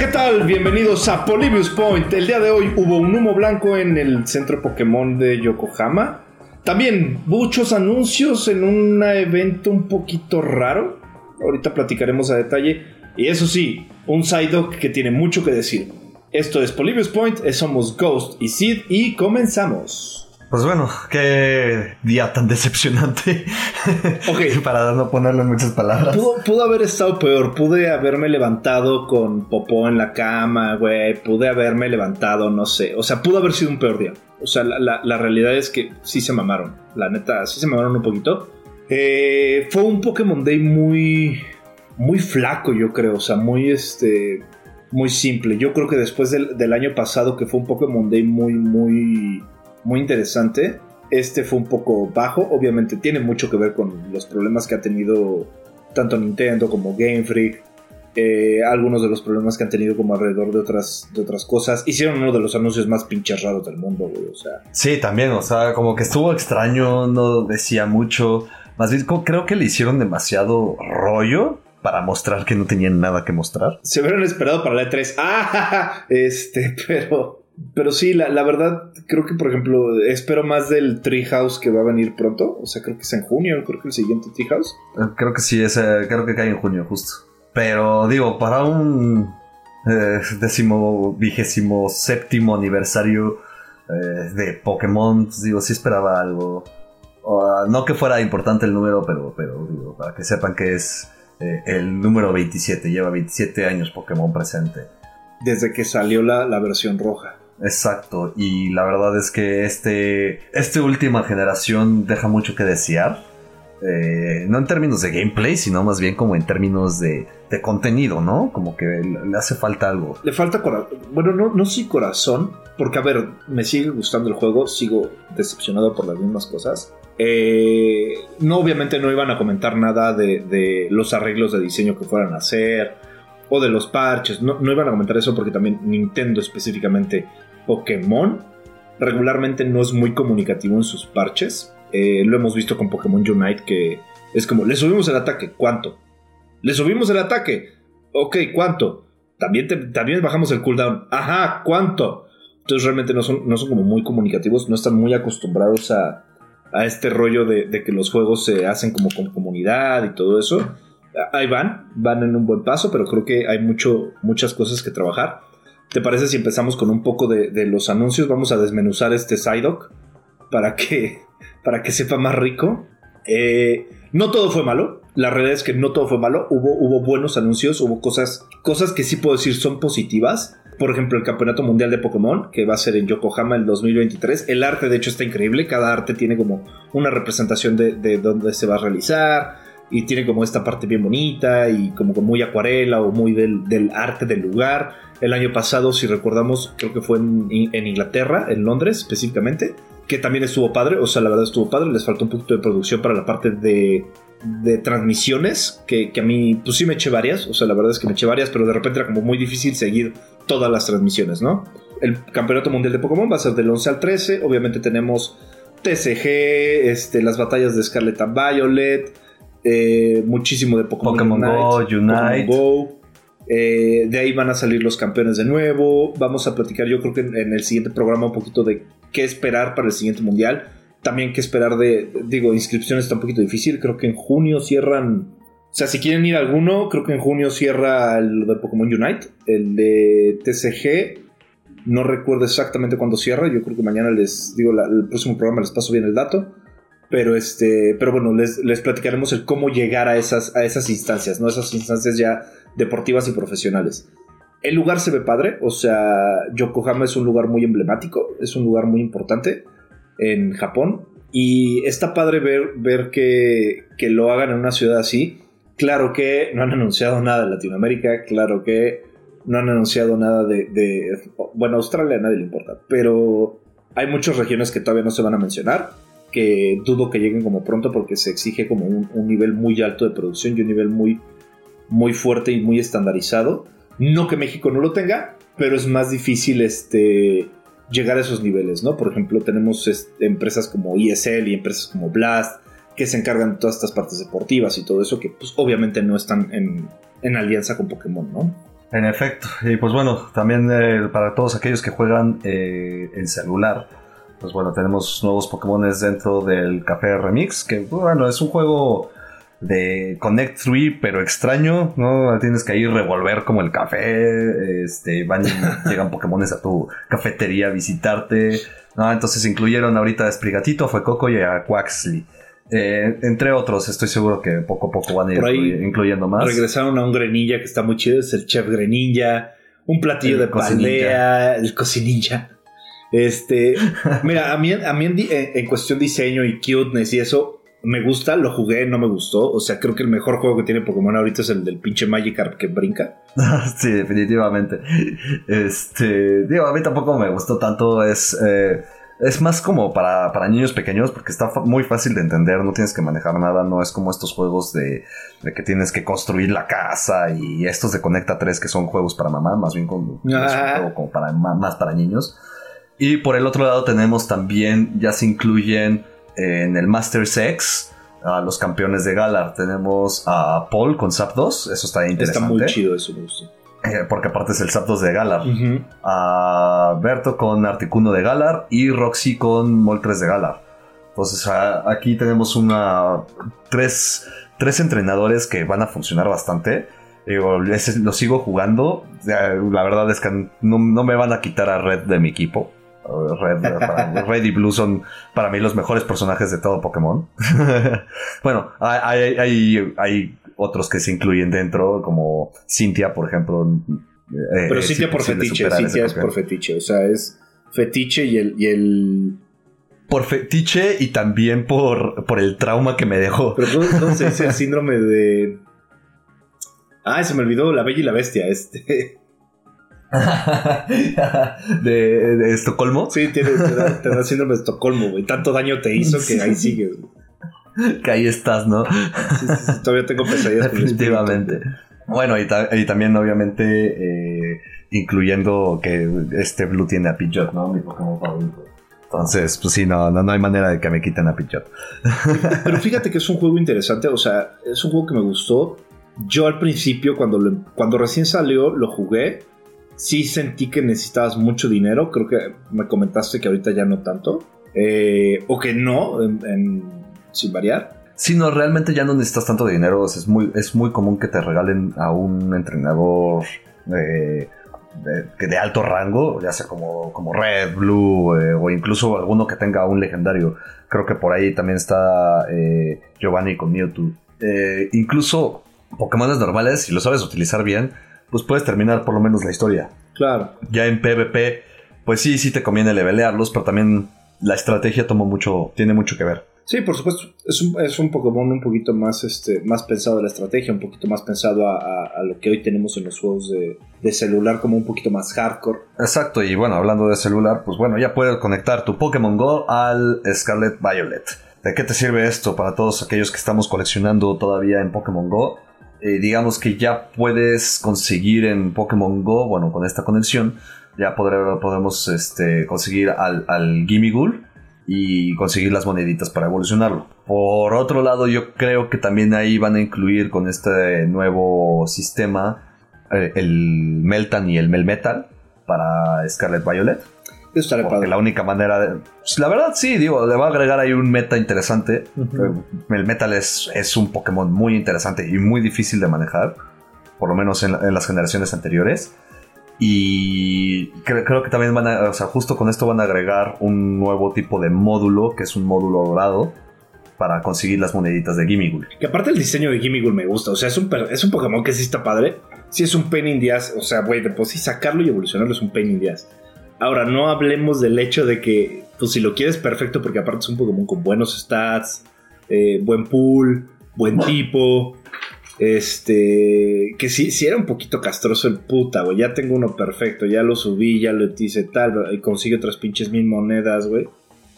¿qué tal? Bienvenidos a Polybius Point. El día de hoy hubo un humo blanco en el centro Pokémon de Yokohama. También muchos anuncios en un evento un poquito raro. Ahorita platicaremos a detalle. Y eso sí, un Psyduck que tiene mucho que decir. Esto es Polybius Point, somos Ghost y Sid y comenzamos. Pues bueno, qué día tan decepcionante. Ok. Para no ponerle muchas palabras. Pudo, haber estado peor. Pude haberme levantado con popó en la cama, güey. Pude haberme levantado, no sé. O sea, pudo haber sido un peor día. O sea, la, realidad es que sí se mamaron. La neta, sí se mamaron un poquito. Eh, fue un Pokémon Day muy. Muy flaco, yo creo. O sea, muy este. Muy simple. Yo creo que después del, del año pasado, que fue un Pokémon Day muy, muy muy interesante. Este fue un poco bajo, obviamente tiene mucho que ver con los problemas que ha tenido tanto Nintendo como Game Freak, eh, algunos de los problemas que han tenido como alrededor de otras, de otras cosas. Hicieron uno de los anuncios más pinches raros del mundo, güey, o sea. Sí, también, o sea, como que estuvo extraño, no decía mucho. Más bien, creo que le hicieron demasiado rollo para mostrar que no tenían nada que mostrar. Se hubieran esperado para la E3. Ah, este, pero pero sí, la, verdad, creo que por ejemplo, espero más del Treehouse que va a venir pronto. O sea, creo que es en junio, creo que el siguiente Treehouse. Eh, creo que sí, es, creo que cae en junio, justo. Pero digo, para un eh, décimo, vigésimo séptimo aniversario eh, de Pokémon, pues, digo, sí esperaba algo. no que fuera importante el número, pero, pero digo, para que sepan que es el número 27, lleva 27 años Pokémon presente. Desde que salió la, la versión roja. Exacto, y la verdad es que este, esta última generación deja mucho que desear. Eh, no en términos de gameplay, sino más bien como en términos de, contenido, ¿no? Como que le, hace falta algo. Le falta corazón. Bueno, no, no sí corazón, porque a ver, me sigue gustando el juego, sigo decepcionado por las mismas cosas. Eh, no, obviamente no iban a comentar nada de, de, los arreglos de diseño que fueran a hacer o de los parches. No, no iban a comentar eso porque también Nintendo específicamente Pokémon regularmente no es muy comunicativo en sus parches. Eh, lo hemos visto con Pokémon Unite que es como, le subimos el ataque, ¿cuánto? Le subimos el ataque, ok, ¿cuánto? También, también bajamos el cooldown, ajá, ¿cuánto? Entonces realmente no son, no son como muy comunicativos, no están muy acostumbrados a, a este rollo de, de, que los juegos se hacen como con comunidad y todo eso. Ahí van, van en un buen paso, pero creo que hay mucho, muchas cosas que trabajar. ¿Te parece si empezamos con un poco de, los anuncios? Vamos a desmenuzar este Psyduck para que, para que sepa más rico. Eh, no todo fue malo. La realidad es que no todo fue malo. Hubo, hubo buenos anuncios, hubo cosas, cosas que sí puedo decir son positivas. Por ejemplo, el Campeonato Mundial de Pokémon, que va a ser en Yokohama en 2023. El arte, de hecho, está increíble. Cada arte tiene como una representación de, de dónde se va a realizar. Y tiene como esta parte bien bonita y como muy acuarela o muy del, del arte del lugar el año pasado, si recordamos, creo que fue en, Inglaterra, en Londres específicamente, que también estuvo padre, o sea, la verdad estuvo padre, les faltó un poquito de producción para la parte de, transmisiones, que, a mí, pues sí me eché varias, o sea, la verdad es que me eché varias, pero de repente era como muy difícil seguir todas las transmisiones, ¿no? El Campeonato Mundial de Pokémon va a ser del 11 al 13, obviamente tenemos TCG, este, las batallas de Scarlet and Violet, eh, muchísimo de Pokémon, Pokémon Go, Unite. Go, eh, de ahí van a salir los campeones de nuevo. Vamos a platicar, yo creo que en, el siguiente programa, un poquito de qué esperar para el siguiente mundial. También qué esperar de, digo, inscripciones está un poquito difícil. Creo que en junio cierran. O sea, si quieren ir a alguno, creo que en junio cierra el de Pokémon Unite, el de TCG. No recuerdo exactamente cuándo cierra. Yo creo que mañana les digo, el próximo programa les paso bien el dato. Pero este, pero bueno, les, les platicaremos el cómo llegar a esas, a esas instancias, ¿no? Esas instancias ya deportivas y profesionales. El lugar se ve padre, o sea, Yokohama es un lugar muy emblemático, es un lugar muy importante en Japón y está padre ver, ver que, que lo hagan en una ciudad así. Claro que no han anunciado nada de Latinoamérica, claro que no han anunciado nada de, de bueno, Australia a nadie le importa, pero hay muchas regiones que todavía no se van a mencionar que dudo que lleguen como pronto porque se exige como un, nivel muy alto de producción y un nivel muy muy fuerte y muy estandarizado. No que México no lo tenga, pero es más difícil este, llegar a esos niveles, ¿no? Por ejemplo, tenemos empresas como ESL y empresas como Blast que se encargan de todas estas partes deportivas y todo eso que pues obviamente no están en, alianza con Pokémon, ¿no? En efecto, y pues bueno, también eh, para todos aquellos que juegan eh, en celular, pues bueno, tenemos nuevos Pokémon dentro del Café Remix, que bueno, es un juego de Connect 3, pero extraño, ¿no? Tienes que ir revolver como el café, este, van, llegan Pokémones a tu cafetería a visitarte, ¿no? Entonces incluyeron ahorita a Sprigatito, fue Coco y a Quaxley. Eh, entre otros, estoy seguro que poco a poco van a ir incluyendo más. Regresaron a un Greninja que está muy chido, es el Chef Greninja, un platillo de paldea, el cocinilla. Este, mira, a mí, a mí en, cuestión diseño y cuteness y eso, me gusta, lo jugué, no me gustó. O sea, creo que el mejor juego que tiene Pokémon ahorita es el del pinche Magikarp que brinca. sí, definitivamente. Este, digo, a mí tampoco me gustó tanto. Es, eh, es más como para, para, niños pequeños porque está muy fácil de entender, no tienes que manejar nada, no es como estos juegos de, de que tienes que construir la casa y estos de Conecta 3 que son juegos para mamá, más bien como, ah. como para, más para niños. Y por el otro lado tenemos también, ya se incluyen eh, en el Master Sex a los campeones de Galar. Tenemos a Paul con Zapdos, eso está interesante. Está muy chido eso, eh, porque aparte es el Zapdos de Galar. A Berto con Articuno de Galar y Roxy con Moltres de Galar. Entonces aquí tenemos una tres, tres entrenadores que van a funcionar bastante. lo sigo jugando. La verdad es que no, no me van a quitar a Red de mi equipo. Red, y Blue son para mí los mejores personajes de todo Pokémon. bueno, hay, hay, otros que se incluyen dentro, como Cynthia, por ejemplo. Eh, Pero Cynthia por fetiche, Cynthia es por fetiche, o sea, es fetiche y el, y el... Por fetiche y también por, por el trauma que me dejó. Pero no, sé, es el síndrome de... Ah, se me olvidó La Bella y la Bestia, este... de, Estocolmo. Sí, tiene, te, da, síndrome de Estocolmo, güey. Tanto daño te hizo que ahí sigues. Que ahí estás, ¿no? Sí, sí, todavía tengo pesadillas. Definitivamente. Bueno, y, también, obviamente, eh, incluyendo que este Blue tiene a Pidgeot, ¿no? Mi Pokémon favorito. Entonces, pues sí, no, no, no, hay manera de que me quiten a Pidgeot. Pero fíjate que es un juego interesante, o sea, es un juego que me gustó. Yo al principio, cuando, cuando recién salió, lo jugué sí sentí que necesitabas mucho dinero. Creo que me comentaste que ahorita ya no tanto. Eh, o que no, sin variar. Sí, no, realmente ya no necesitas tanto dinero. Es muy, es muy común que te regalen a un entrenador eh, de, alto rango, ya sea como, como Red, Blue eh, o incluso alguno que tenga un legendario. Creo que por ahí también está Giovanni con Mewtwo. incluso Pokémon normales, si lo sabes utilizar bien, pues puedes terminar por lo menos la historia. Claro. Ya en PvP, pues sí, sí te conviene levelearlos, pero también la estrategia toma mucho, tiene mucho que ver. Sí, por supuesto. Es un, es un Pokémon un poquito más, este, más pensado en la estrategia, un poquito más pensado a, lo que hoy tenemos en los juegos de, de, celular, como un poquito más hardcore. Exacto, y bueno, hablando de celular, pues bueno, ya puedes conectar tu Pokémon Go al Scarlet Violet. ¿De qué te sirve esto para todos aquellos que estamos coleccionando todavía en Pokémon Go? Eh, digamos que ya puedes conseguir en Pokémon Go, bueno, con esta conexión, ya podremos este, conseguir al, al Gimmighoul y conseguir las moneditas para evolucionarlo. Por otro lado, yo creo que también ahí van a incluir con este nuevo sistema eh, el Meltan y el Melmetal para Scarlet Violet. Porque la única manera de. Pues, la verdad, sí, digo, le va a agregar ahí un meta interesante. El metal es, es, un Pokémon muy interesante y muy difícil de manejar. Por lo menos en, las generaciones anteriores. Y creo, que también van a. O sea, justo con esto van a agregar un nuevo tipo de módulo, que es un módulo dorado. Para conseguir las moneditas de Gimmighoul. Que aparte el diseño de Gimmighoul me gusta. O sea, es un, es un Pokémon que sí está padre. Sí es un pain in O sea, güey, de sí sacarlo y evolucionarlo es un pain in Ahora, no hablemos del hecho de que, pues si lo quieres perfecto, porque aparte es un Pokémon con buenos stats, eh, buen pool, buen tipo. Este, que si, si era un poquito castroso el puta, güey. Ya tengo uno perfecto, ya lo subí, ya lo hice tal, y consigue otras pinches mil monedas, güey.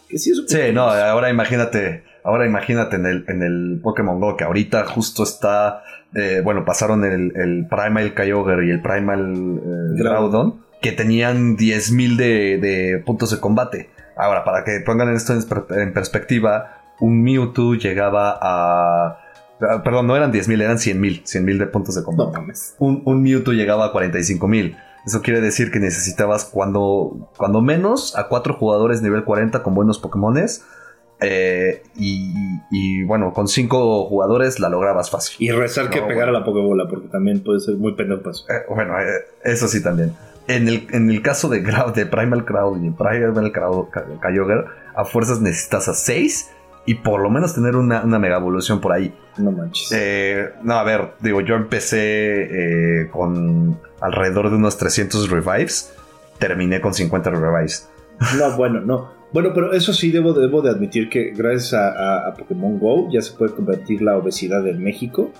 Que sí, es sí no, ahora imagínate, ahora imagínate en el, en el Pokémon Go, que ahorita justo está, eh, bueno, pasaron el, el Primal Kyogre y el Primal eh, Groudon que tenían 10.000 de, de puntos de combate. Ahora, para que pongan esto en, perspectiva, un Mewtwo llegaba a Ah, Perdón, no eran 10.000, eran 100.000. 100.000 de puntos de combate. No un, un Mewtwo llegaba a 45.000. Eso quiere decir que necesitabas cuando, cuando menos a cuatro jugadores nivel 40 con buenos Pokémones. eh, y, y, bueno, con cinco jugadores la lograbas fácil. Y rezar que pegara la Pokébola, porque también puede ser muy pendejo. Eh, bueno, eh, eso sí también. En el, en el caso de, de Primal Crowd y Primal Crowd Kyogre, a fuerzas necesitas a 6 y por lo menos tener una, una mega evolución por ahí. No manches. Eh, no, a ver, digo, yo empecé eh, con alrededor de unos 300 revives, terminé con 50 revives. No, bueno, no. Bueno, pero eso sí debo, debo de admitir que gracias a, a- a Pokémon Go ya se puede convertir la obesidad en México.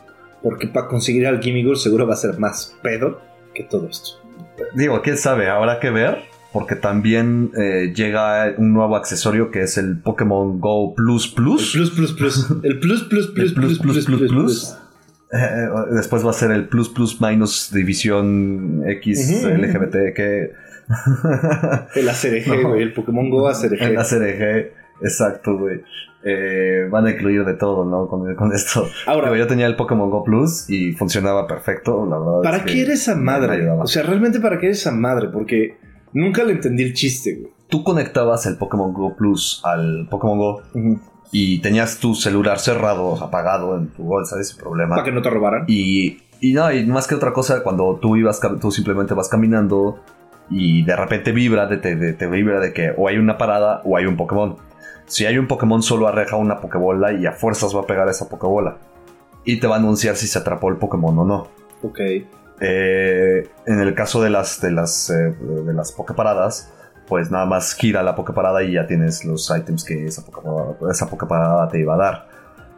Porque para conseguir al Gimmighoul seguro va a ser más pedo que todo esto. Digo, quién sabe, habrá que ver, porque también eh, llega un nuevo accesorio que es el Pokémon Go Plus El Plus. plus, plus, plus. El plus, plus, plus, El plus, plus, plus, plus. Eh, después va a ser el Plus Plus Minus División X Ujú. LGBT que... El ACRG, No. güey. El Pokémon Go ACRG. El ACRG, exacto, güey. Eh, van a incluir de todo, ¿no? Con, con esto. Ahora, Digo, yo tenía el Pokémon Go Plus y funcionaba perfecto, la verdad. ¿para es qué eres esa madre? O sea, realmente ¿para qué eres esa madre? Porque nunca le entendí el chiste, güey. Tú conectabas el Pokémon Go Plus al Pokémon Go y tenías tu celular cerrado, apagado en tu bolsa, ese problema. Para que no te robaran. Y, y no, y más que otra cosa, cuando tú ibas, tú simplemente vas caminando y de repente vibra, de, te, de- te vibra de que o hay una parada o hay un Pokémon. Si hay un Pokémon, solo arreja una Pokébola y a fuerzas va a pegar esa Pokébola. Y te va a anunciar si se atrapó el Pokémon o no. Ok. Eh, en el caso de las, de las, eh, de las Poképaradas, pues nada más gira la Poképarada y ya tienes los ítems que esa Poképarada, esa Poképarada te iba a dar.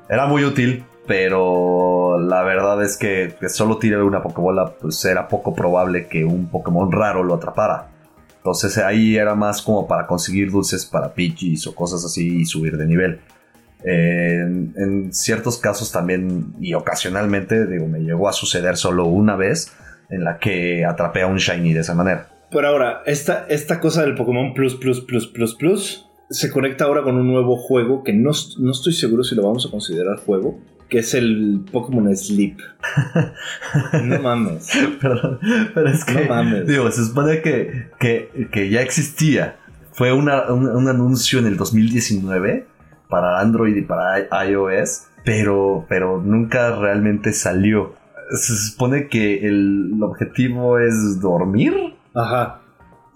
Era muy útil, pero la verdad es que, que solo tire una Pokébola, pues era poco probable que un Pokémon raro lo atrapara. Entonces ahí era más como para conseguir dulces para Pidgeys o cosas así y subir de nivel. En, ciertos casos también y ocasionalmente, digo, me llegó a suceder solo una vez en la que atrapé a un Shiny de esa manera. Pero ahora, esta, esta cosa del Pokémon Plus, Plus, Plus, Plus, Plus se conecta ahora con un nuevo juego que no, no estoy seguro si lo vamos a considerar juego, que es el Pokémon Sleep. No mames. Perdón, pero es que, No mames. digo, se supone que, que, que ya existía. Fue una- un, un anuncio en el 2019 para Android y para iOS, pero, pero nunca realmente salió. Se supone que el objetivo es dormir Ajá.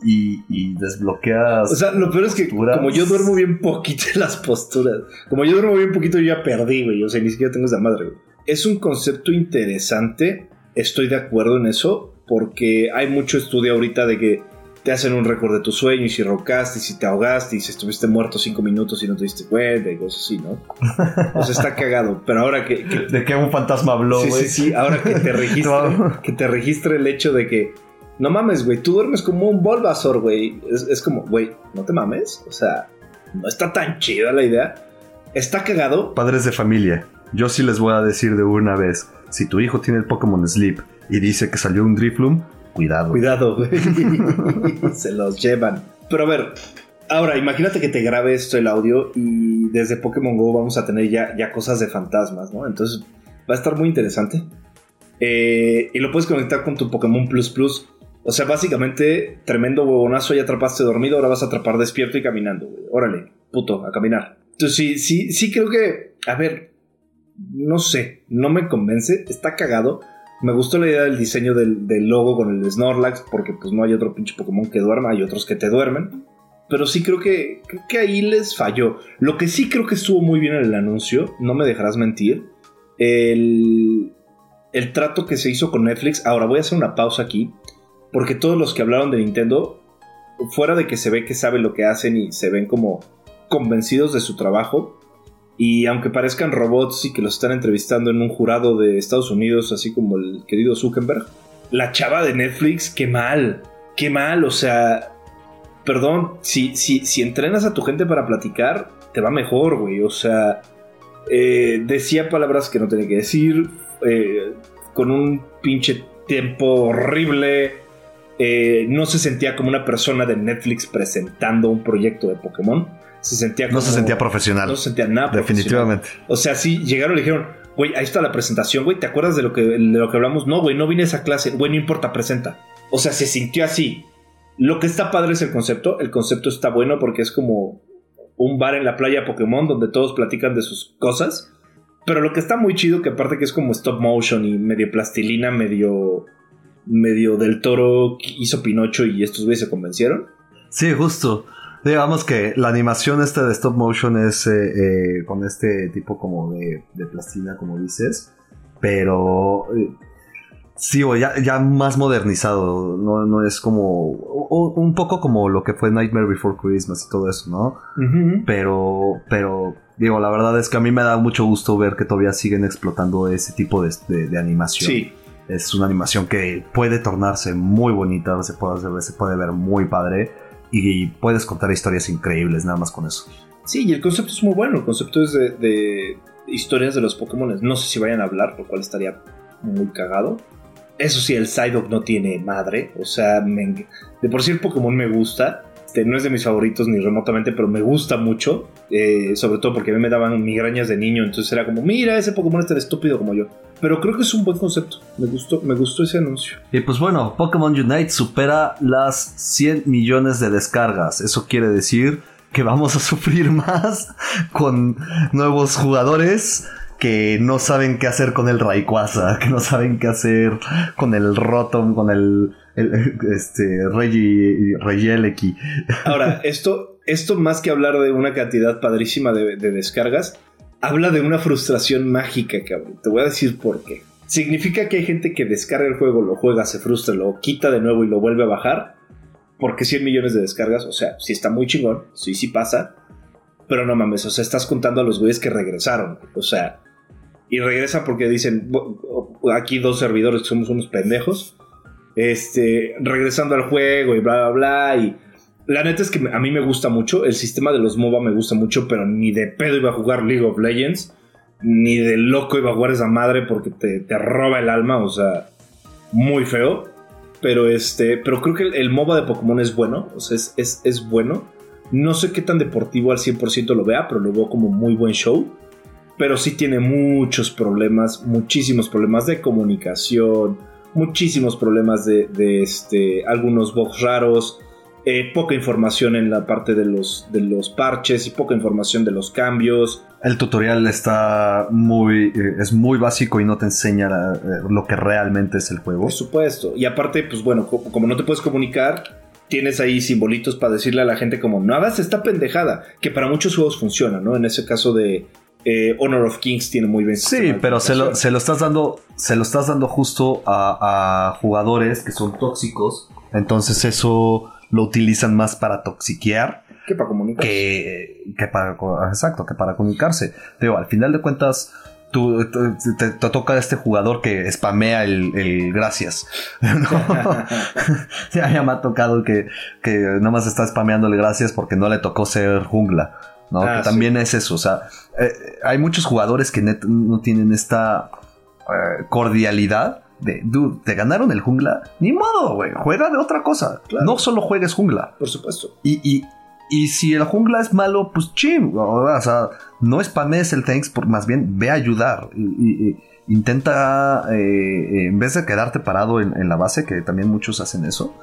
Y, y desbloqueas. O sea, lo peor es que posturas. como yo duermo bien poquito en las posturas, como yo duermo bien poquito, yo ya perdí, güey. O sea, ni siquiera tengo esa madre, güey. Es un concepto interesante, estoy de acuerdo en eso, porque hay mucho estudio ahorita de que te hacen un récord de tu sueño y si rocaste y si te ahogaste y si estuviste muerto cinco minutos y no te diste cuenta y cosas así, ¿no? O sea, está cagado. Pero ahora que, que- De que un fantasma habló, sí, güey. sí, sí, ahora que te registre, que te registre el hecho de que no mames, güey, tú duermes como un Bulbasaur, güey. Es, es como, güey, no te mames. O sea, no está tan chida la idea. Está cagado. Padres de familia, yo sí les voy a decir de una vez, si tu hijo tiene el Pokémon Sleep y dice que salió un Drifloom, cuidado. Cuidado, güey. Se los llevan. Pero a ver, ahora imagínate que te grabe esto el audio y desde Pokémon Go vamos a tener ya, ya cosas de fantasmas, ¿no? Entonces va a estar muy interesante. Eh, y lo puedes conectar con tu Pokémon Plus Plus. O sea, básicamente, tremendo huevonazo, ya atrapaste dormido, ahora vas a atrapar despierto y caminando, güey. Órale, puto, a caminar. Entonces sí, sí, sí creo que, a ver, no sé, no me convence, está cagado. Me gustó la idea del diseño del, logo con el Snorlax, porque pues no hay otro pinche Pokémon que duerma, hay otros que te duermen. Pero sí creo que, creo que ahí les falló. Lo que sí creo que estuvo muy bien en el anuncio, no me dejarás mentir, el, el trato que se hizo con Netflix. Ahora voy a hacer una pausa aquí, porque todos los que hablaron de Nintendo, fuera de que se ve que saben lo que hacen y se ven como convencidos de su trabajo, y aunque parezcan robots y que los están entrevistando en un jurado de Estados Unidos, así como el querido Zuckerberg, la chava de Netflix, qué mal, qué mal, o sea, perdón, si, si, si entrenas a tu gente para platicar, te va mejor, güey, o sea, eh, decía palabras que no tenía que decir, eh, con un pinche tiempo horrible. Eh, no se sentía como una persona de Netflix presentando un proyecto de Pokémon. Se sentía No se sentía profesional. No se sentía nada Definitivamente. profesional. O sea, sí, llegaron y le dijeron, güey, ahí está la presentación, güey, ¿te acuerdas de lo que, de lo que hablamos? No, güey, no vine a esa clase. Güey, no importa, presenta. O sea, se sintió así. Lo que está padre es el concepto. El concepto está bueno porque es como un bar en la playa Pokémon donde todos platican de sus cosas. Pero lo que está muy chido, que aparte que es como stop motion y medio plastilina, medio medio del toro hizo Pinocho y estos güeyes se convencieron. Sí, justo. Digamos que la animación esta de stop motion es eh, eh, con este tipo como de, de plastilina, como dices. Pero eh, sí, o ya, ya más modernizado. No, no es como. o- un poco como lo que fue Nightmare Before Christmas y todo eso, ¿no? Pero, pero, digo, la verdad es que a mí me da mucho gusto ver que todavía siguen explotando ese tipo de, de- de animación. Sí, Es una animación que puede tornarse muy bonita, se puede, se puede ver muy padre y puedes contar historias increíbles nada más con eso. sí, y el concepto es muy bueno. El concepto es de, historias de los Pokémon. No sé si vayan a hablar, lo cual estaría muy cagado. Eso sí, el Psyduck no tiene madre. O sea, de por sí el Pokémon me gusta. Este, no es de mis favoritos ni remotamente, pero me gusta mucho. eh, sobre todo porque a mí me daban migrañas de niño. Entonces era como, mira, ese Pokémon es tan estúpido como yo. Pero creo que es un buen concepto. Me gustó, me gustó ese anuncio. Y pues bueno, Pokémon Unite supera las 100 millones de descargas. Eso quiere decir que vamos a sufrir más con nuevos jugadores que no saben qué hacer con el Rayquaza, que no saben qué hacer con el Rotom, con el, el- este Regi, Regieleki. Ahora, esto, esto más que hablar de una cantidad padrísima de, de descargas, habla de una frustración mágica, cabrón. Te voy a decir por qué. Significa que hay gente que descarga el juego, lo juega, se frustra, lo quita de nuevo y lo vuelve a bajar. Porque 100 millones de descargas, o sea, sí está muy chingón, sí, sí pasa. Pero no mames, o sea, estás contando a los güeyes que regresaron. O sea, y regresan porque dicen, "Bu- aquí dos servidores que somos unos pendejos. Este, regresando al juego y bla, bla, bla. Y la neta es que a mí me gusta mucho. El sistema de los MOBA me gusta mucho, pero ni de pedo iba a jugar League of Legends. Ni de loco iba a jugar esa madre porque te, te roba el alma. O sea, muy feo. Pero este. Pero creo que el, MOBA de Pokémon es bueno. O sea, es, es, es bueno. No sé qué tan deportivo al 100% lo vea, pero lo veo como muy buen show. Pero sí tiene muchos problemas, muchísimos problemas de comunicación, muchísimos problemas de, de, este, algunos bugs raros, eh, poca información en la parte de los, de los parches y poca información de los cambios. El tutorial está muy. eh, es muy básico y no te enseña la- eh, lo que realmente es el juego. Por supuesto. Y aparte, pues bueno, co- como no te puedes comunicar, tienes ahí simbolitos para decirle a la gente como no hagas esta pendejada, que para muchos juegos funciona, ¿no? En ese caso de eh, Honor of Kings tiene muy bien. Sí, pero se lo, se lo estás dando. Se lo estás dando justo a, a jugadores que son tóxicos. Entonces eso lo utilizan más para toxiquear que para comunicar. que, que para exacto, que para comunicarse. Digo, al final de cuentas. Tú, te, te toca este jugador que spamea el, el gracias. ¿no? ya, ya me ha tocado que, que nada más está spameando el gracias porque no le tocó ser jungla. ¿No? Ah, que también es eso. O sea, eh, hay muchos jugadores que net- no tienen esta eh, cordialidad de, dude, te ganaron el jungla. Ni modo, güey. Juega de otra cosa. Claro. No solo juegues jungla. Por supuesto. Y, y, y si el jungla es malo, pues chim. O sea, no spamees el thanks, por, más bien ve a ayudar. Y, y- y intenta, eh, en vez de quedarte parado en, en la base, que también muchos hacen eso,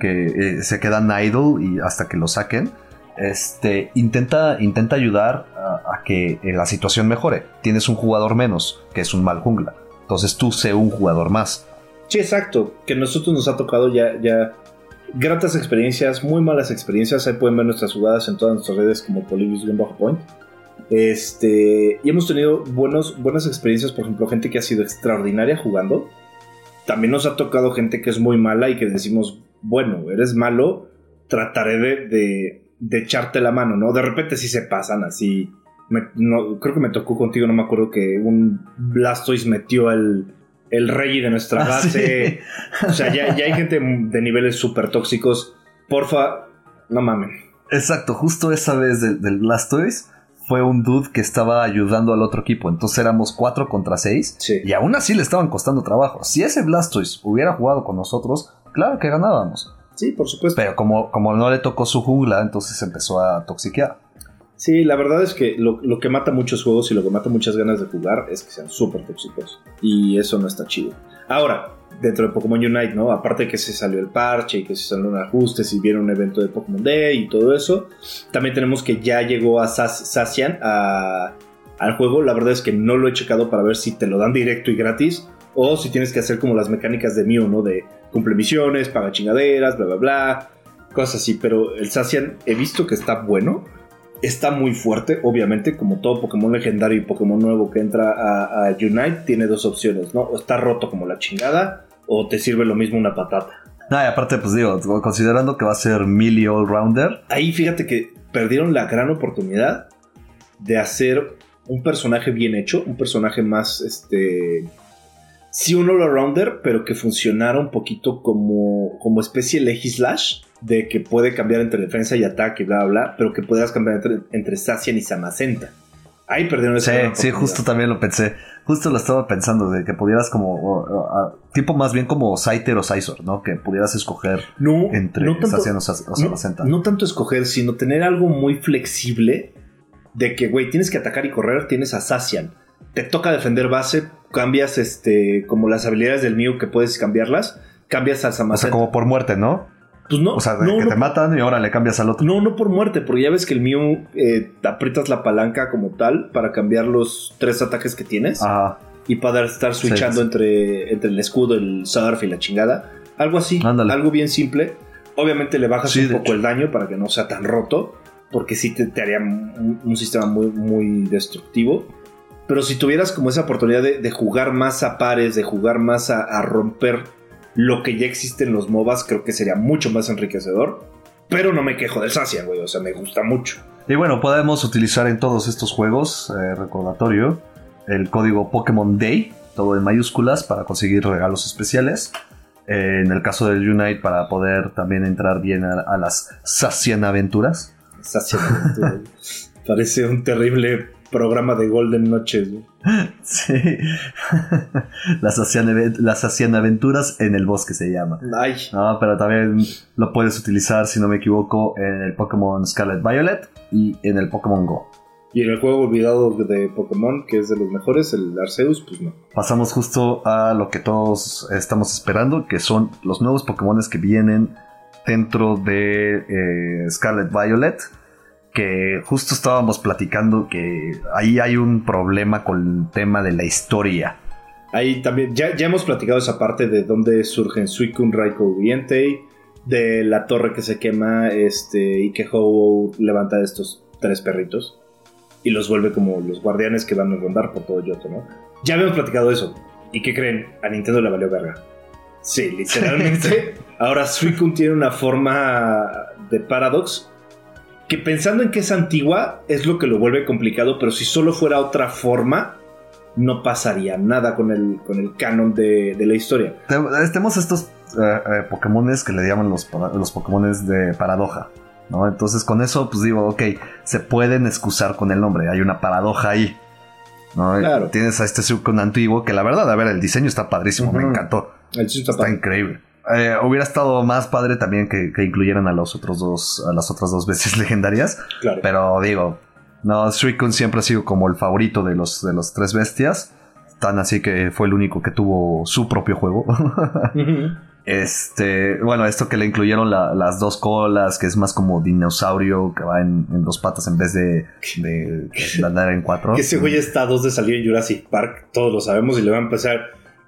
que eh, se quedan idle y hasta que lo saquen. Este, intenta, intenta ayudar a, que eh, la situación mejore. Tienes un jugador menos, que es un mal jungla. Entonces tú sé un jugador más. Sí, exacto. Que nosotros nos ha tocado ya, ya gratas experiencias, muy malas experiencias. Ahí pueden ver nuestras jugadas en todas nuestras redes como Polybius-Point. Este, y hemos tenido buenos, buenas experiencias, por ejemplo, gente que ha sido extraordinaria jugando. También nos ha tocado gente que es muy mala y que decimos, bueno, eres malo, trataré de- de echarte la mano, ¿no? De repente sí se pasan así. Me- no, creo que me tocó contigo, no me acuerdo que un Blastoise metió el, el rey de nuestra Ah, base. O sea, ya, ya hay gente de niveles súper tóxicos. Porfa, no mamen. Exacto, justo esa vez del, del Blastoise fue un dude que estaba ayudando al otro equipo. Entonces éramos 4 contra 6. Sí. Y aún así le estaban costando trabajo. Si ese Blastoise hubiera jugado con nosotros, claro que ganábamos. Sí, por supuesto. Pero como, como no le tocó su jungla, entonces empezó a toxiquear. Sí, la verdad es que lo, lo, que mata muchos juegos y lo que mata muchas ganas de jugar es que sean súper tóxicos. Y eso no está chido. Ahora, dentro de Pokémon Unite, ¿no? Aparte que se salió el parche y que se salieron ajustes y vieron un evento de Pokémon Day y todo eso, también tenemos que ya llegó a Sacian al juego. La verdad es que no lo he checado para ver si te lo dan directo y gratis o si tienes que hacer como las mecánicas de Mew, ¿no? De cumple misiones, paga chingaderas, bla, bla, bla, cosas así. Pero el Sacian he visto que está bueno. Está muy fuerte, obviamente, como todo Pokémon legendario y Pokémon nuevo que entra a, a Unite, tiene dos opciones, ¿no? O está roto como la chingada, o te sirve lo mismo una patata. Ah, y aparte, pues digo, considerando que va a ser Millie All-Rounder. Ahí fíjate que perdieron la gran oportunidad de hacer un personaje bien hecho, un personaje más, este... Sí, un all-rounder, pero que funcionara un poquito como, como especie Legislash, de que puede cambiar entre defensa y ataque, bla, bla, bla, pero que puedas cambiar entre, entre Sacian y Samacenta. Ahí perdieron esa Sí, sí, justo también lo pensé. Justo lo estaba pensando, de que pudieras como. tipo más bien como Scyther o Scizor, ¿no? Que pudieras escoger no, entre no tanto, o, Samacenta. No, tanto escoger, sino tener algo muy flexible. De que, güey, tienes que atacar y correr, tienes a Sacian. Te toca defender base, cambias este como las habilidades del mío que puedes cambiarlas, cambias a Samacenta. O sea, como por muerte, ¿no? Pues no. O sea, que te matan y ahora le cambias al otro. No, no por muerte, porque ya ves que el mío eh, aprietas la palanca como tal para cambiar los tres ataques que tienes. Ajá. Y para estar switchando Entre, entre el escudo, el surf y la chingada. Algo así, algo bien simple. Obviamente le bajas un poco el daño para que no sea tan roto, porque sí te, haría un, sistema muy, muy destructivo. Pero si tuvieras como esa oportunidad de, jugar más a pares, de jugar más a romper lo que ya existe en los MOBAs creo que sería mucho más enriquecedor. Pero no me quejo del Sacia, güey, o sea, me gusta mucho. Y bueno, podemos utilizar en todos estos juegos, eh, recordatorio, el código Pokémon Day, todo en mayúsculas, para conseguir regalos especiales. Eh, en el caso del Unite, para poder también entrar bien a, las Sacian Aventuras. Sacian Aventuras. Parece un terrible programa de Golden Noches. Sí. las, hacían, las hacían aventuras en el bosque se llama. Ay. No, pero también lo puedes utilizar, si no me equivoco, en el Pokémon Scarlet Violet y en el Pokémon Go. Y en el juego olvidado de Pokémon, que es de los mejores, el Arceus, pues no. Pasamos justo a lo que todos estamos esperando, que son los nuevos Pokémon que vienen dentro de eh, Scarlet Violet que justo estábamos platicando que ahí hay un problema con el tema de la historia. Ahí también, ya, ya hemos platicado esa parte de dónde surgen Suicune, Raikou y Entei, de la torre que se quema este, y que Ho levanta a estos tres perritos y los vuelve como los guardianes que van a rondar por todo Yoto, ¿no? Ya habíamos platicado eso. ¿Y qué creen? A Nintendo le valió verga. Sí, literalmente. ahora Suicune tiene una forma de Paradox que pensando en que es antigua es lo que lo vuelve complicado, pero si solo fuera otra forma, no pasaría nada con el, con el canon de, la historia. Tenemos estos eh, eh, Pokémones que le llaman los, los Pokémones de paradoja. ¿no? Entonces con eso, pues digo, ok, se pueden excusar con el nombre, hay una paradoja ahí. ¿no? Claro. Tienes a este Suicune antiguo que la verdad, a ver, el diseño está padrísimo, me encantó. El está, está increíble. Eh, hubiera estado más padre también que, incluyeran a los otros dos, a las otras dos veces legendarias. Pero digo, no, Suicune siempre ha sido como el favorito de los, de los tres bestias. Tan así que fue el único que tuvo su propio juego. Este, bueno, esto que le incluyeron las dos colas, que es más como dinosaurio que va en, dos patas en vez de, de, andar en cuatro. Que ese güey está a dos de salir en Jurassic Park, todos lo sabemos y le va a empezar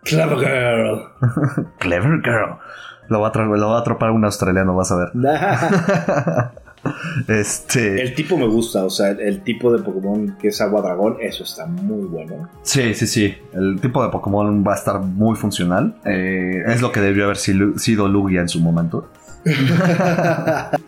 Clever Girl. Clever Girl. Lo va, a lo va a atrapar un australiano, vas a ver. este. El tipo me gusta, o sea, el, tipo de Pokémon que es agua dragón, eso está muy bueno. Sí, sí, sí. El tipo de Pokémon va a estar muy funcional. Eh, es lo que debió haber sido Lugia en su momento.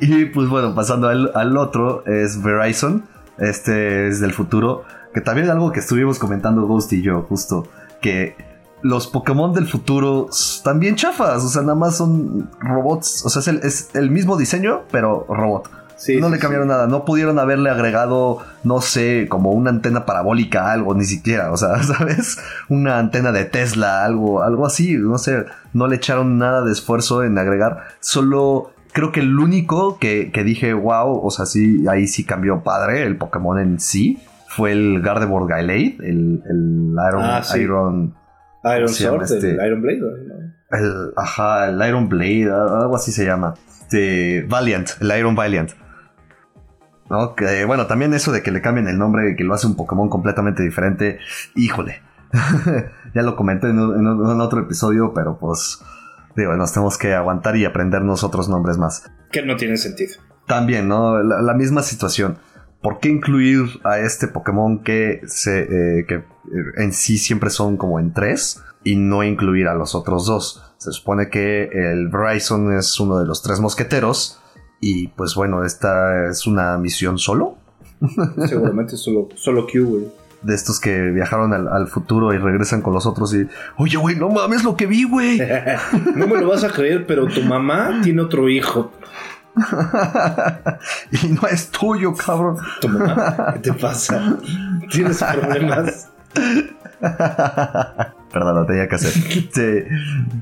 y pues bueno, pasando al, al, otro, es Verizon. Este es del futuro. Que también es algo que estuvimos comentando Ghost y yo, justo. Que los Pokémon del futuro están bien chafas. O sea, nada más son robots. O sea, es el, mismo diseño, pero robot. Sí, no sí, le cambiaron nada. No pudieron haberle agregado, no sé, como una antena parabólica, algo, ni siquiera. O sea, ¿sabes? Una antena de Tesla, algo, algo así. No sé. No le echaron nada de esfuerzo en agregar. Solo creo que el único que, que dije, wow, o sea, sí, ahí sí cambió padre el Pokémon en sí. Fue el Gardevoir Gallade, el, el Iron, Ah, sí. Iron Iron Sword, el este? Iron Blade. ¿no? El, ajá, el Iron Blade, algo así se llama. Este, Valiant, el Iron Valiant. ¿No? Que, bueno, también eso de que le cambien el nombre, que lo hace un Pokémon completamente diferente. Híjole. ya lo comenté en, un- en un- en otro episodio, pero pues. Digo, nos tenemos que aguantar y aprendernos otros nombres más. Que no tiene sentido. También, ¿no? La, la misma situación. ¿Por qué incluir a este Pokémon que, se, eh, que eh, en sí siempre son como en tres y no incluir a los otros dos? Se supone que el Bryson es uno de los tres mosqueteros y pues bueno, esta es una misión solo Seguramente solo, solo Q, güey. de estos que viajaron al, al futuro y regresan con los otros y, oye, güey, no mames lo que vi, güey. no me lo vas a creer, pero tu mamá tiene otro hijo. y no es tuyo, cabrón. Tu mamá, ¿qué te pasa? ¿Tienes problemas? Perdón, lo tenía que hacer. Sí,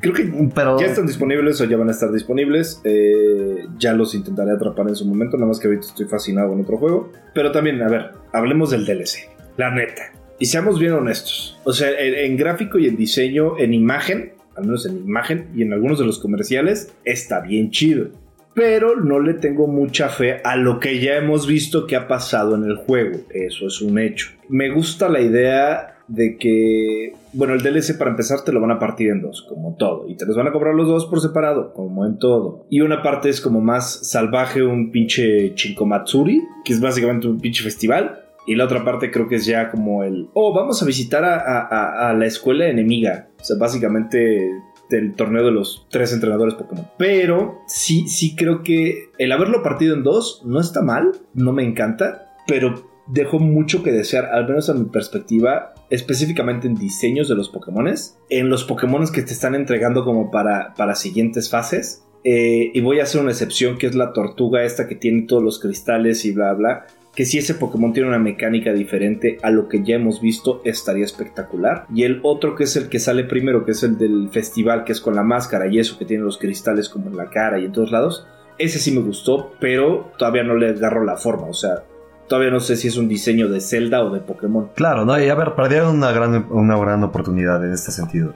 Creo que pero... ya están disponibles o ya van a estar disponibles. Eh, ya los intentaré atrapar en su momento, nada más que ahorita estoy fascinado con otro juego. Pero también, a ver, hablemos del DLC. La neta. Y seamos bien honestos. O sea, en, en gráfico y en diseño, en imagen, al menos en imagen y en algunos de los comerciales, está bien chido. Pero no le tengo mucha fe a lo que ya hemos visto que ha pasado en el juego. Eso es un hecho. Me gusta la idea de que, bueno, el DLC para empezar te lo van a partir en dos, como todo, y te los van a cobrar los dos por separado, como en todo. Y una parte es como más salvaje, un pinche Chinkomatsuri, que es básicamente un pinche festival. Y la otra parte creo que es ya como el, oh, vamos a visitar a, a- la escuela enemiga. O sea, básicamente del torneo de los tres entrenadores Pokémon. Pero sí, sí creo que el haberlo partido en dos no está mal, no me encanta, pero dejó mucho que desear, al menos a mi perspectiva, específicamente en diseños de los Pokémones, en los Pokémones que te están entregando como para, para siguientes fases. Eh, y voy a hacer una excepción que es la tortuga esta que tiene todos los cristales y bla bla. Que si ese Pokémon tiene una mecánica diferente a lo que ya hemos visto, estaría espectacular. Y el otro que es el que sale primero, que es el del festival, que es con la máscara y eso, que tiene los cristales como en la cara y en todos lados. Ese sí me gustó, pero todavía no le agarro la forma. O sea, todavía no sé si es un diseño de Zelda o de Pokémon. Claro, no, y a ver, perdieron una gran, una gran oportunidad en este sentido.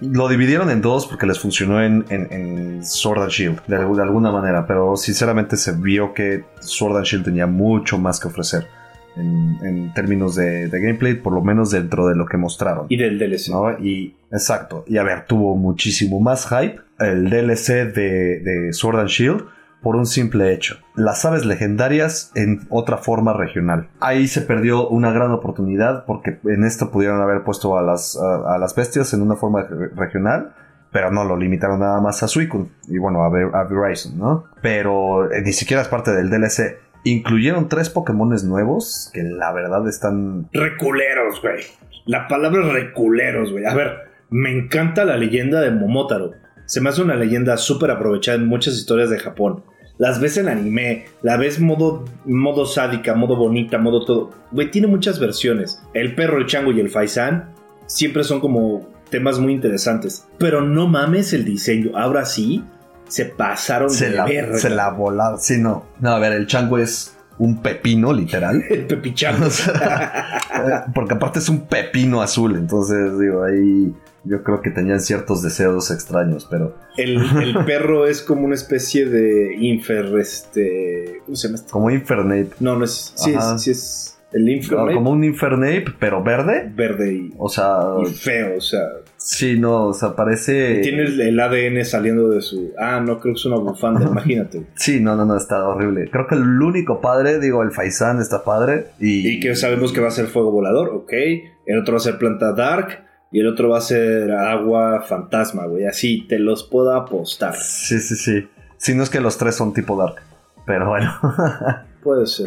Lo dividieron en dos porque les funcionó en, en- en Sword and Shield, de, algu- de alguna manera, pero sinceramente se vio que Sword and Shield tenía mucho más que ofrecer en, en términos de, de gameplay, por lo menos dentro de lo que mostraron. Y del DLC. ¿no? Y exacto, y a ver, tuvo muchísimo más hype el DLC de, de Sword and Shield por un simple hecho. Las aves legendarias en otra forma regional. Ahí se perdió una gran oportunidad porque en esto pudieron haber puesto a las, a, las bestias en una forma re- regional. Pero no lo limitaron nada más a Suicune y bueno, a, Ver- a Verizon, ¿no? Pero eh, ni siquiera es parte del DLC. Incluyeron tres Pokémones nuevos que la verdad están Reculeros, güey. La palabra reculeros, güey. A ver, me encanta la leyenda de Momotaro. Se me hace una leyenda súper aprovechada en muchas historias de Japón. Las ves en anime, la ves modo, modo sádica, modo bonita, modo todo. Güey, tiene muchas versiones. El perro, el chango y el faisán siempre son como temas muy interesantes. Pero no mames el diseño. Ahora sí, se pasaron se de la, verga. se la volaron. Sí, no. No, a ver, el chango es un pepino, literal. El pepichango. O sea, porque aparte es un pepino azul. Entonces, digo, ahí yo creo que tenían ciertos deseos extraños, pero El, el perro es como una especie de infer, este... ¿Cómo se llama este? como Infernape. No, no es... Sí es, sí es el infer No, como un Infernape, pero verde. verde y, O sea, y feo, o sea... sí, no, o sea, parece. Tiene el, el ADN saliendo de su... Ah, no, creo que es una bufanda, imagínate. Sí, no, no, no, está horrible. Creo que el único padre, digo, el Faisán está padre. Y, Y que sabemos que va a ser fuego volador, ok. El otro va a ser planta dark. Y el otro va a ser agua fantasma, güey. Así te los puedo apostar. Sí, sí, sí. Si no es que los tres son tipo Dark. Pero bueno. Puede ser.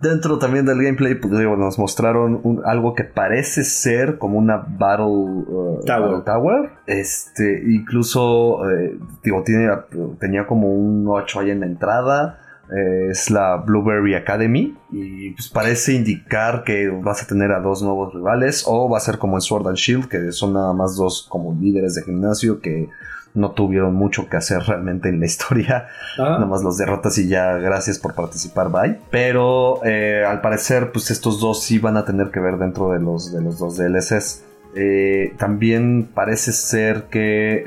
Dentro también del gameplay, pues, digo, nos mostraron un- algo que parece ser como una Battle, uh, Tower. Battle Tower. Este, incluso, eh, digo, tiene, tenía como un 8 ahí en la entrada. eh, es la Blueberry Academy y pues parece indicar que vas a tener a dos nuevos rivales o va a ser como en Sword and Shield que son nada más dos como líderes de gimnasio que no tuvieron mucho que hacer realmente en la historia. Ah. Nada más los derrotas y ya gracias por participar, bye. Pero eh, al parecer, pues estos dos sí van a tener que ver dentro de los, de los dos DLCs. Eh, también parece ser que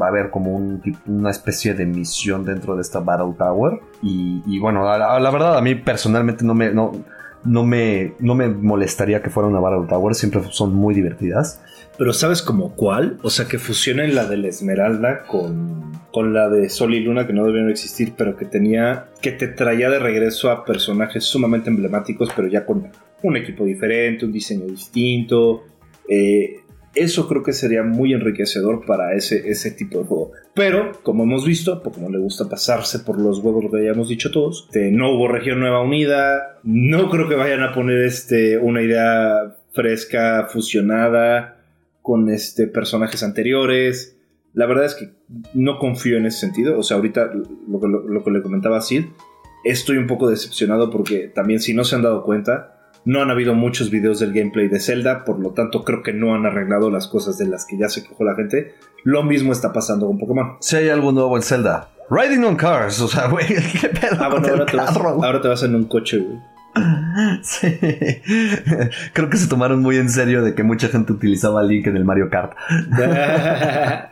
va a haber como una especie de misión dentro de esta Battle Tower. Y, bueno, la, verdad a mí personalmente no me, no, no, me, no me molestaría que fuera una Battle Tower, siempre son muy divertidas. Pero ¿sabes como cuál? O sea, que fusionen la de la Esmeralda con, con la de Sol y Luna, que no debieron existir, pero que tenía, que te traía de regreso a personajes sumamente emblemáticos, pero ya con un equipo diferente, un diseño distinto. Eh, eso creo que sería muy enriquecedor para ese, ese tipo de juego. Pero, como hemos visto, a Pokémon le gusta pasarse por los huevos, lo que ya dicho todos. No hubo región nueva unida. No creo que vayan a poner este, una idea fresca, fusionada con este, personajes anteriores. La verdad es que no confío en ese sentido. O sea, ahorita lo que, lo, que le comentaba a Sid, estoy un poco decepcionado porque también si no se han dado cuenta, no han habido muchos videos del gameplay de Zelda, por lo tanto creo que no han arreglado las cosas de las que ya se quejó la gente. Lo mismo está pasando con Pokémon. Si hay algo nuevo en Zelda. Riding on cars, o sea, güey, ¿qué pedo ah, ahora, te vas, ahora te vas en un coche, güey. Sí. Creo que se tomaron muy en serio de que mucha gente utilizaba Link en el Mario Kart.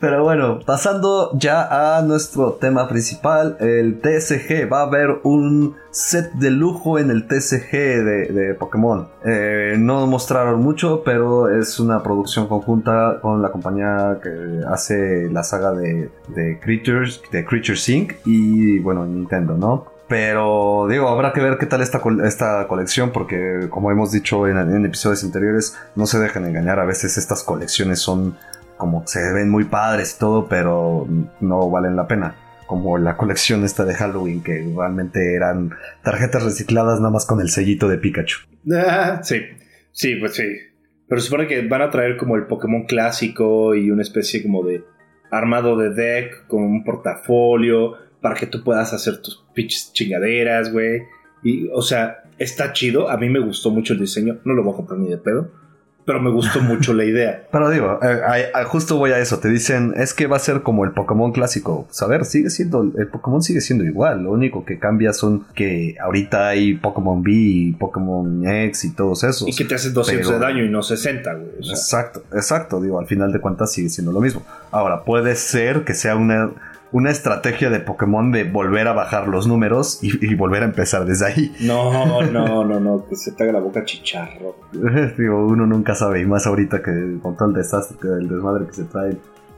Pero bueno, pasando ya a nuestro tema principal, el TSG. Va a haber un set de lujo en el TSG de, Pokémon. Eh, no mostraron mucho, pero es una producción conjunta con la compañía que hace la saga de, de Creatures, de Creatures Inc. y bueno, Nintendo, ¿no? Pero digo, habrá que ver qué tal esta, esta colección, porque como hemos dicho en, episodios anteriores, no se dejen engañar. A veces estas colecciones son como se ven muy padres y todo, pero no valen la pena. Como la colección esta de Halloween, que realmente eran tarjetas recicladas nada más con el sellito de Pikachu. Sí, sí, pues sí. Pero supone que van a traer como el Pokémon clásico y una especie como de armado de deck con un portafolio para que tú puedas hacer tus pinches chingaderas, güey. Y, o sea, está chido. A mí me gustó mucho el diseño. No lo voy a comprar ni de pedo. Pero me gustó mucho la idea. Pero digo, eh, justo voy a eso. Te dicen, es que va a ser como el Pokémon clásico. Pues, a ver, sigue siendo, el Pokémon sigue siendo igual. Lo único que cambia son que ahorita hay Pokémon B y Pokémon X y todos esos. Y que te hacen 200 de daño y no 60, güey. Exacto, exacto. Digo, al final de cuentas sigue siendo lo mismo. Ahora, puede ser que sea una una estrategia de Pokémon de volver a bajar los números y, volver a empezar desde ahí. No, no, no, no, que se te haga la boca chicharro. Digo, uno nunca sabe, y más ahorita que con todo el desastre, el desmadre que se trae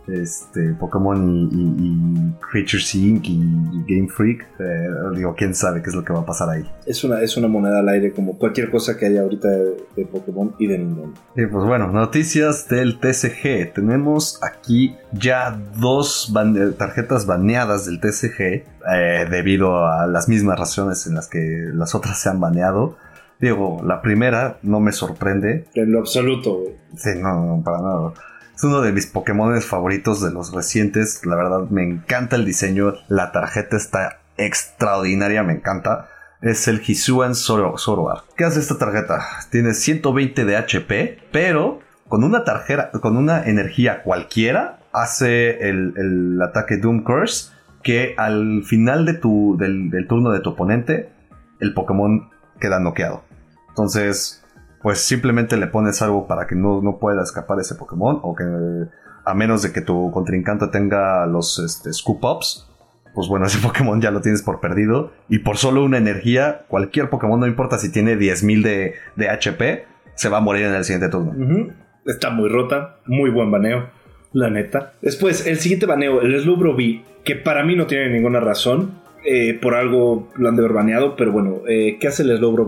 este, Pokémon y, y, Creatures Inc. y Game Freak, eh, digo, quién sabe qué es lo que va a pasar ahí. Es una, es una moneda al aire como cualquier cosa que haya ahorita de, Pokémon y de Nintendo. Y pues bueno, noticias del TCG. Tenemos aquí ya dos tarjetas baneadas del TCG eh, debido a las mismas razones en las que las otras se han baneado. Digo, la primera no me sorprende. En lo absoluto, güey. Sí, no, no, para nada. Es uno de mis Pokémon favoritos de los recientes. La verdad, me encanta el diseño. La tarjeta está extraordinaria, me encanta. Es el Hisuan Zoroark. ¿Qué hace esta tarjeta? Tiene 120 de HP, pero con una tarjeta, con una energía cualquiera, hace el, ataque Doom Curse. Que al final de tu, del, del turno de tu oponente, el Pokémon queda noqueado. Entonces, pues simplemente le pones algo para que no, no pueda escapar ese Pokémon o que a menos de que tu contrincante tenga los este, scoop ups pues bueno, ese Pokémon ya lo tienes por perdido y por solo una energía, cualquier Pokémon, no importa si tiene 10.000 de, de HP, se va a morir en el siguiente turno. Está muy rota, muy buen baneo, la neta. Después, el siguiente baneo, el Slowbro que para mí no tiene ninguna razón, eh, por algo lo han de haber baneado, pero bueno, eh, ¿qué hace el Slowbro?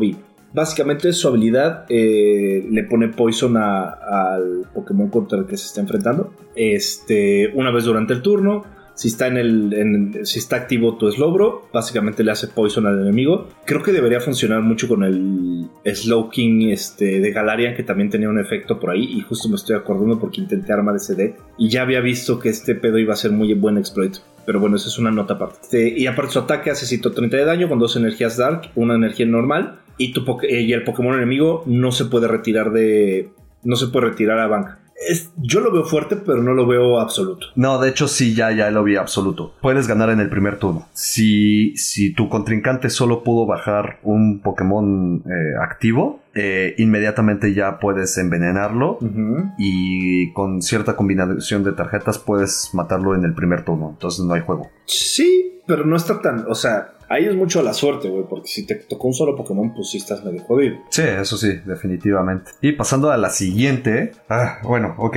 Básicamente su habilidad eh, le pone poison al Pokémon contra el que se está enfrentando. Este, una vez durante el turno, si está en el, si está activo tu Slowbro, básicamente le hace poison al enemigo. Creo que debería funcionar mucho con el Slowking este, de Galarian, que también tenía un efecto por ahí. Y justo me estoy acordando porque intenté armar ese deck. Y ya había visto que este pedo iba a ser muy buen exploit. Pero bueno, esa es una nota aparte. Este, y aparte su ataque hace 130 de daño con dos energías Dark, una energía normal. Y, tu poke- y el Pokémon enemigo no se puede retirar de... No se puede retirar a banca. Es, yo lo veo fuerte, pero no lo veo absoluto. No, de hecho sí, ya, ya lo vi absoluto. Puedes ganar en el primer turno. Si, si tu contrincante solo pudo bajar un Pokémon eh, activo, eh, inmediatamente ya puedes envenenarlo y con cierta combinación de tarjetas puedes matarlo en el primer turno. Entonces no hay juego. Sí, pero no está tan... O sea, ahí es mucho la suerte, güey. Porque si te tocó un solo Pokémon, pues sí estás medio jodido. Sí, eso sí, definitivamente. Y pasando a la siguiente. Ah, bueno, ok.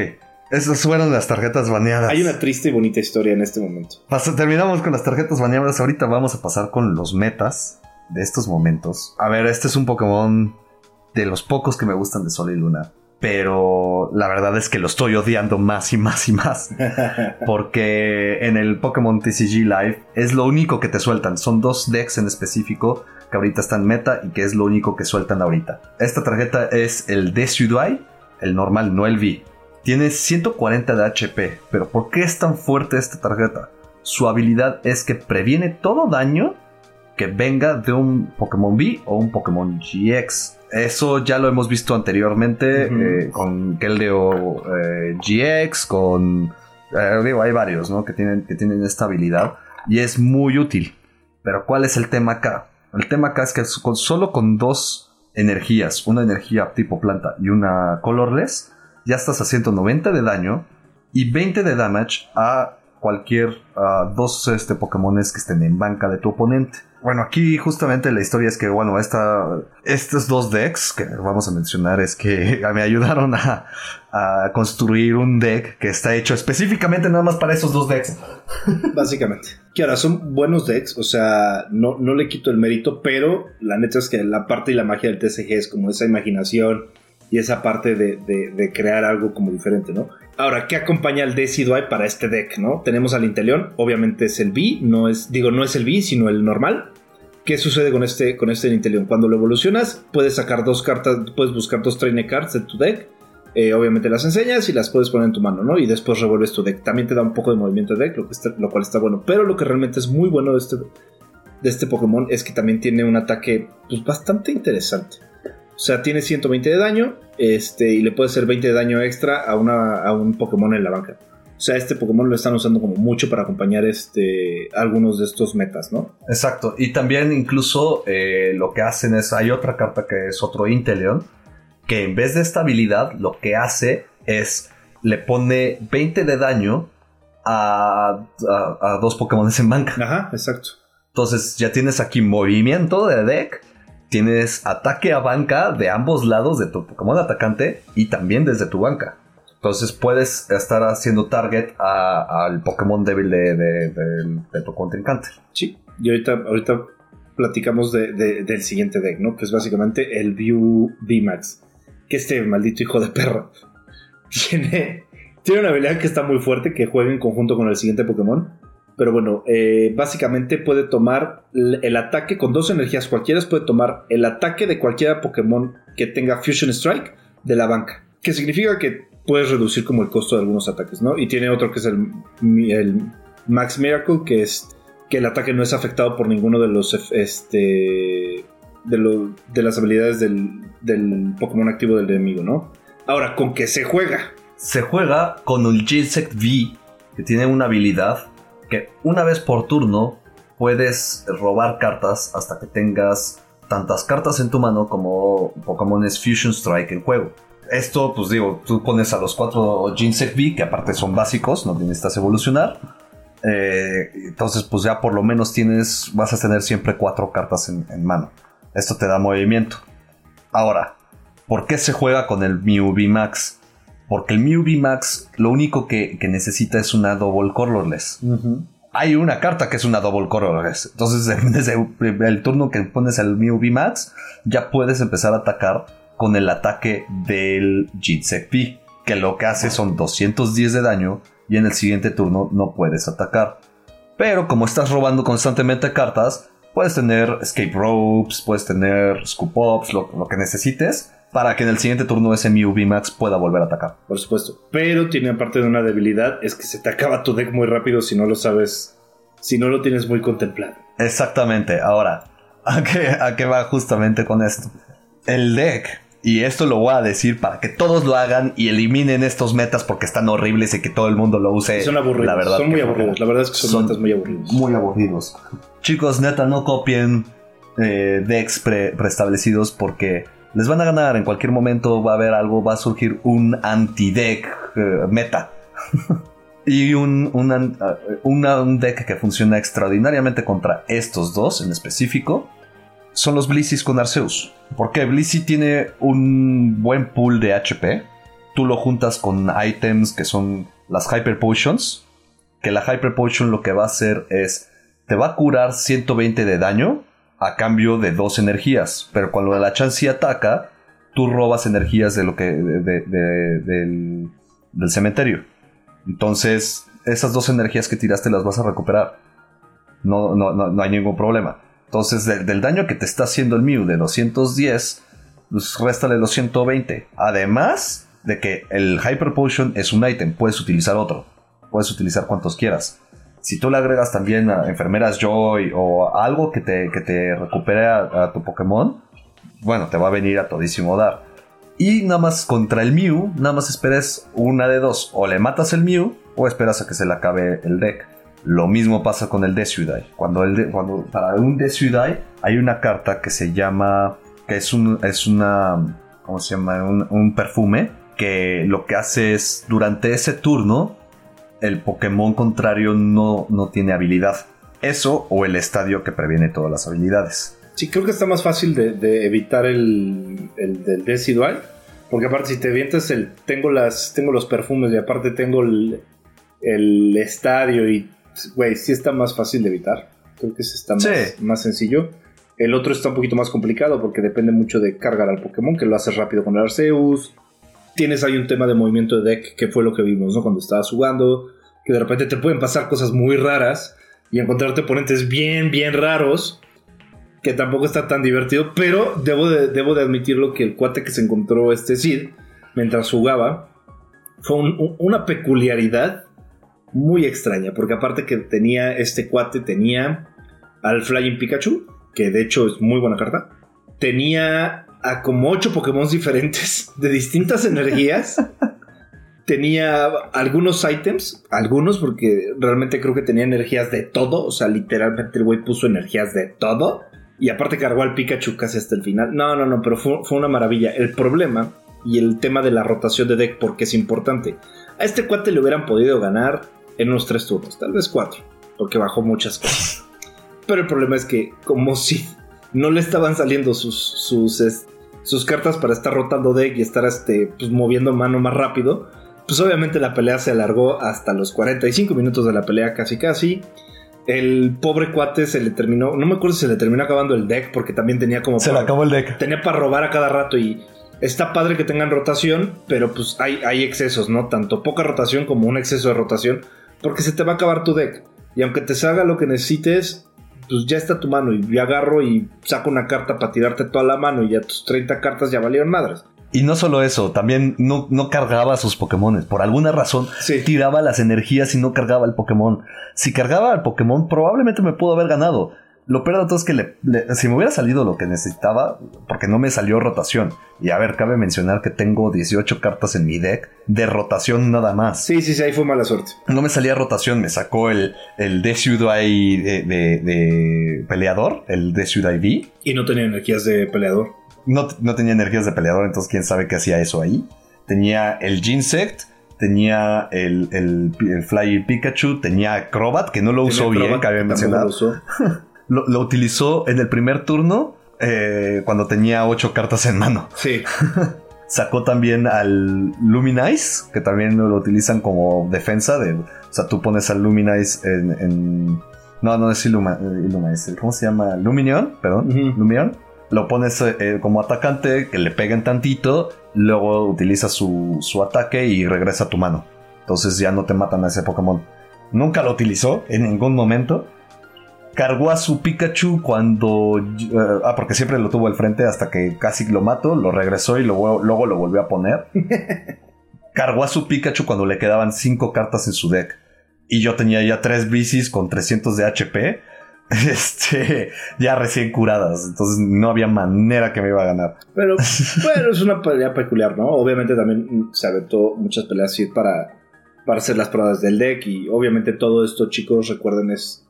Esas fueron las tarjetas baneadas. Hay una triste y bonita historia en este momento. Terminamos con las tarjetas baneadas. Ahorita vamos a pasar con los metas de estos momentos. A ver, este es un Pokémon de los pocos que me gustan de Sol y Luna. Pero la verdad es que lo estoy odiando más y más y más. Porque en el Pokémon TCG Live es lo único que te sueltan. Son dos decks en específico que ahorita están meta y que es lo único que sueltan ahorita. Esta tarjeta es el Decidueye, el normal, no el V. Tiene 140 de HP, pero ¿por qué es tan fuerte esta tarjeta? Su habilidad es que previene todo daño que venga de un Pokémon V o un Pokémon GX. Eso ya lo hemos visto anteriormente eh, con Keldeo eh, GX, con... eh, digo, hay varios ¿no? que, tienen, que tienen esta habilidad y es muy útil. Pero ¿cuál es el tema acá? El tema acá es que con- solo con dos energías, una energía tipo planta y una colorless, ya estás haciendo 90 de daño y 20 de damage a cualquier dos este, Pokémones que estén en banca de tu oponente. Bueno, aquí justamente la historia es que, bueno, esta, estos dos decks que vamos a mencionar es que me ayudaron a, construir un deck que está hecho específicamente nada más para esos dos decks. Básicamente. Que ahora son buenos decks, o sea, no, no le quito el mérito, pero la neta es que la parte y la magia del TCG es como esa imaginación y esa parte de- de crear algo como diferente, ¿no? Ahora, ¿qué acompaña al Decidueye para este deck, no? Tenemos al Inteleon, obviamente es el B, no es, digo, no es el B, sino el normal. ¿Qué sucede con este, con este Inteleon? Cuando lo evolucionas, puedes sacar dos cartas, puedes buscar dos Trainer Cards de tu deck. eh, obviamente las enseñas y las puedes poner en tu mano, ¿no? Y después revuelves tu deck. También te da un poco de movimiento de deck, lo, lo cual está bueno. Pero lo que realmente es muy bueno de este, de este Pokémon es que también tiene un ataque pues, bastante interesante. O sea, tiene 120 de daño este, y le puede hacer 20 de daño extra a, una, a un Pokémon en la banca. O sea, este Pokémon lo están usando como mucho para acompañar este, algunos de estos metas, ¿no? Exacto. Y también incluso eh, lo que hacen es, hay otra carta que es otro Inteleon, que en vez de esta habilidad lo que hace es, le pone 20 de daño a, a, a dos Pokémon en banca. Ajá, exacto. Entonces ya tienes aquí movimiento de deck, tienes ataque a banca de ambos lados de tu Pokémon atacante y también desde tu banca. Entonces puedes estar haciendo target al Pokémon débil de, tu contrincante. Sí, y ahorita, ahorita platicamos de- de- del siguiente deck, ¿no? Que es básicamente el View VMAX. Que este maldito hijo de perro tiene, tiene una habilidad que está muy fuerte, que juega en conjunto con el siguiente Pokémon. Pero bueno, eh, básicamente puede tomar el ataque con dos energías cualquiera, puede tomar el ataque de cualquier Pokémon que tenga Fusion Strike de la banca. Que significa que puedes reducir como el costo de algunos ataques, ¿no? Y tiene otro que es el, Max Miracle, que es que el ataque no es afectado por ninguno de los este de, de las habilidades del, del Pokémon activo del enemigo, ¿no? Ahora, ¿con qué se juega? Se juega con el G-Sect V, que tiene una habilidad que una vez por turno puedes robar cartas hasta que tengas tantas cartas en tu mano como Pokémones Fusion Strike en juego. Esto, pues digo, tú pones a los cuatro Ginsect V, que aparte son básicos, no necesitas evolucionar. Eh, entonces, pues ya por lo menos tienes, vas a tener siempre cuatro cartas en, mano. Esto te da movimiento. Ahora, ¿por qué se juega con el V Max? Porque el Mew V Max lo único que, que necesita es una Double Colorless. Hay una carta que es una Double Colorless. Entonces, desde el turno que pones el Mew V Max, ya puedes empezar a atacar con el ataque del Jitsek V. Que lo que hace son 210 de daño y en el siguiente turno no puedes atacar. Pero como estás robando constantemente cartas, puedes tener Escape Ropes, puedes tener Scoop Ups, lo, lo que necesites, para que en el siguiente turno ese Mew VMAX pueda volver a atacar. Por supuesto. Pero tiene aparte de una debilidad, es que se te acaba tu deck muy rápido si no lo sabes si no lo tienes muy contemplado. Exactamente. Ahora, ¿a qué, ¿a qué va justamente con esto? El deck, y esto lo voy a decir para que todos lo hagan y eliminen estos metas porque están horribles y que todo el mundo lo use. Son aburridos. La verdad son muy aburridos. La verdad es que son, Son metas muy aburridos. Muy aburridos. Chicos, neta, no copien eh, decks pre- preestablecidos porque les van a ganar. En cualquier momento va a haber algo, va a surgir un anti-deck eh, meta. y un, un, eh, un deck que funciona extraordinariamente contra estos dos en específico son los Blissys con Arceus. Porque Blissey tiene un buen pool de HP. Tú lo juntas con items que son las Hyper Potions. Que la Hyper Potion lo que va a hacer es. Te va a curar 120 de daño a cambio de dos energías. Pero cuando la Chansey ataca, tú robas energías de lo que. de- de- de- del, cementerio. Entonces, esas dos energías que tiraste las vas a recuperar. No, no, no, hay ningún problema. Entonces, del, del daño que te está haciendo el Mew de 210, pues réstale los 120. Además de que el Hyper Potion es un item, puedes utilizar otro. Puedes utilizar cuantos quieras. Si tú le agregas también a Enfermeras Joy o algo que te, que te recupere a, tu Pokémon, bueno, te va a venir a todísimo dar. Y nada más contra el Mew, nada más esperes una de dos. O le matas el Mew o esperas a que se le acabe el deck. Lo mismo pasa con el Desuidai. Cuando, el de- cuando para un Desuidai hay una carta que se llama. que es, un, es una. ¿Cómo se llama? Un, un perfume. Que lo que hace es. Durante ese turno. El Pokémon contrario no, no tiene habilidad. Eso o el estadio que previene todas las habilidades. Sí, creo que está más fácil de, de evitar el, el del Decidual. Porque aparte, si te avientas el. Tengo las. Tengo los perfumes y aparte tengo el, el estadio y. Güey, sí está más fácil de evitar. Creo que ese está más, Sí. más sencillo. El otro está un poquito más complicado porque depende mucho de cargar al Pokémon, que lo haces rápido con el Arceus. Tienes ahí un tema de movimiento de deck, que fue lo que vimos, ¿no? Cuando estabas jugando. Que de repente te pueden pasar cosas muy raras y encontrarte oponentes bien, bien raros que tampoco está tan divertido, pero debo de, debo de admitirlo que el cuate que se encontró este Sid mientras jugaba fue un- un- una peculiaridad muy extraña, porque aparte que tenía este cuate, tenía al Flying Pikachu, que de hecho es muy buena carta, tenía a como ocho Pokémon diferentes de distintas energías. Tenía algunos ítems, algunos porque realmente creo que tenía energías de todo, o sea, literalmente el güey puso energías de todo. Y aparte cargó al Pikachu casi hasta el final. No, no, no, pero fue, fue una maravilla. El problema y el tema de la rotación de deck, porque es importante. A este cuate le hubieran podido ganar en unos tres turnos, tal vez cuatro, porque bajó muchas cosas. Pero el problema es que, como si no le estaban saliendo sus, sus, sus cartas para estar rotando deck y estar este, pues, moviendo mano más rápido, pues obviamente la pelea se alargó hasta los 45 minutos de la pelea, casi casi. El pobre cuate se le terminó, no me acuerdo si se le terminó acabando el deck, porque también tenía como. Se le acabó el deck. tenía para robar a cada rato y está padre que tengan rotación, pero pues hay, hay excesos, ¿no? Tanto poca rotación como un exceso de rotación, porque se te va a acabar tu deck. Y aunque te salga lo que necesites, pues ya está tu mano y yo agarro y saco una carta para tirarte toda la mano y ya tus 30 cartas ya valieron madres. Y no solo eso, también no, no cargaba sus Pokémon. Por alguna razón, Sí. tiraba las energías y no cargaba el Pokémon. Si cargaba al Pokémon, probablemente me pudo haber ganado. Lo peor de todo es que le- le- si me hubiera salido lo que necesitaba, porque no me salió rotación. Y a ver, cabe mencionar que tengo 18 cartas en mi deck de rotación nada más. Sí, sí, sí, ahí fue mala suerte. No me salía rotación, me sacó el, el Desuidai de, de, de peleador, el Desuidai V. Y no tenía energías de peleador. No, no tenía energías de peleador, entonces quién sabe qué hacía eso ahí. Tenía el Ginsect, tenía el, el, el Fly Pikachu, tenía Acrobat, que no lo usó bien, que tampoco mencionar. lo usó. Lo, lo utilizó en el primer turno eh, cuando tenía ocho cartas en mano. Sí, Sacó también al Luminize, que también lo utilizan como defensa. De, o sea, tú pones al Luminize en. en- no, no es Illuma- eh, Illumise. ¿Cómo se llama? Luminion, perdón. Ujú. Lumion. Lo pones eh, como atacante, que le peguen tantito. Luego utiliza su, su ataque y regresa a tu mano. Entonces ya no te matan a ese Pokémon. Nunca lo utilizó en ningún momento. Cargó a su Pikachu cuando... eh, ah, porque siempre lo tuvo al frente hasta que casi lo mato. Lo regresó y luego, luego lo volvió a poner. Cargó a su Pikachu cuando le quedaban 5 cartas en su deck. y yo tenía ya tres bicis con 300 de HP, este, ya recién curadas, entonces no había manera que me iba a ganar. Pero, bueno, es una pelea peculiar, ¿no? Obviamente también se aventó muchas peleas para, para hacer las pruebas del deck y obviamente todo esto, chicos, recuerden, es,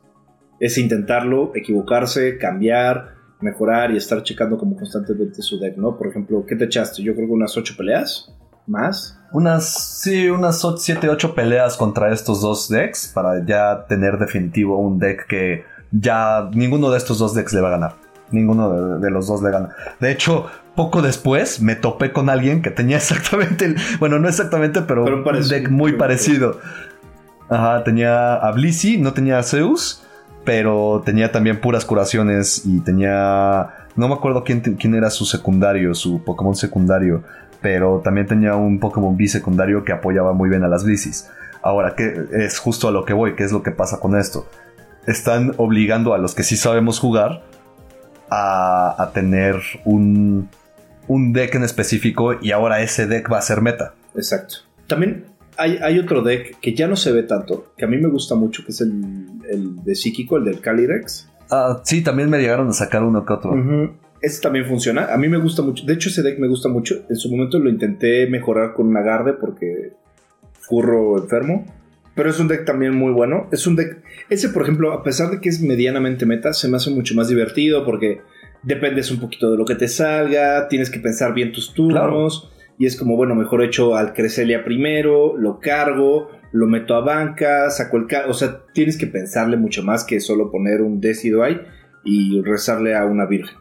es intentarlo, equivocarse, cambiar, mejorar y estar checando como constantemente su deck, ¿no? Por ejemplo, ¿qué te echaste? Yo creo que unas ocho peleas. ¿Más? Unas, sí, unas 7, 8 peleas contra estos dos decks para ya tener definitivo un deck que ya ninguno de estos dos decks le va a ganar. Ninguno de, los dos le gana. De hecho, poco después me topé con alguien que tenía exactamente, el, bueno, no exactamente, pero, un deck muy parecido. Ajá, tenía a Blissey, no tenía a Zeus, pero tenía también puras curaciones y tenía... No me acuerdo quién, quién era su secundario, su Pokémon secundario pero también tenía un Pokémon B secundario que apoyaba muy bien a las bicis. Ahora, que es justo a lo que voy, ¿qué es lo que pasa con esto? Están obligando a los que sí sabemos jugar a, tener un, un deck en específico y ahora ese deck va a ser meta. Exacto. También hay, otro deck que ya no se ve tanto, que a mí me gusta mucho, que es el, el de Psíquico, el del Calyrex. Ah, sí, también me llegaron a sacar uno que otro. Ese también funciona. A mí me gusta mucho. De hecho, ese deck me gusta mucho. En su momento lo intenté mejorar con un agarde porque furro enfermo. Pero es un deck también muy bueno. Es un deck. Ese, por ejemplo, a pesar de que es medianamente meta, se me hace mucho más divertido porque dependes un poquito de lo que te salga. Tienes que pensar bien tus turnos. Y es como, bueno, mejor hecho al Creselia primero, lo cargo, lo meto a banca, saco el. O sea, tienes que pensarle mucho más que solo poner un Decido ahí y rezarle a una virgen.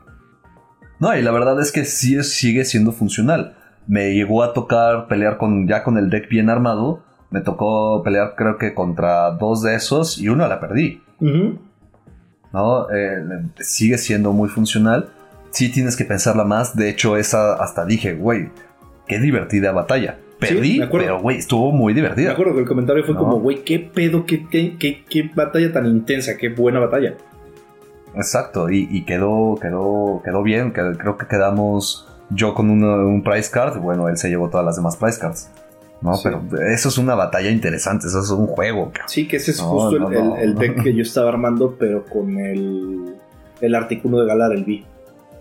No, y la verdad es que sí sigue siendo funcional. Me llegó a tocar pelear con ya con el deck bien armado. Me tocó pelear creo que contra dos de esos y uno la perdí. ¿No? Eh, sigue siendo muy funcional. Sí tienes que pensarla más. De hecho, esa hasta dije, güey, qué divertida batalla. Perdí, pero güey, estuvo muy divertida. Me acuerdo que el comentario fue como, güey, qué pedo, qué, qué, qué batalla tan intensa, qué buena batalla. Exacto, y, quedó, quedó, quedó bien, creo que quedamos yo con un price card, bueno, él se llevó todas las demás price cards. No, pero eso es una batalla interesante, eso es un juego. Sí, que ese es justo el, deck que yo estaba armando, pero con el, el artículo de Galar, el B.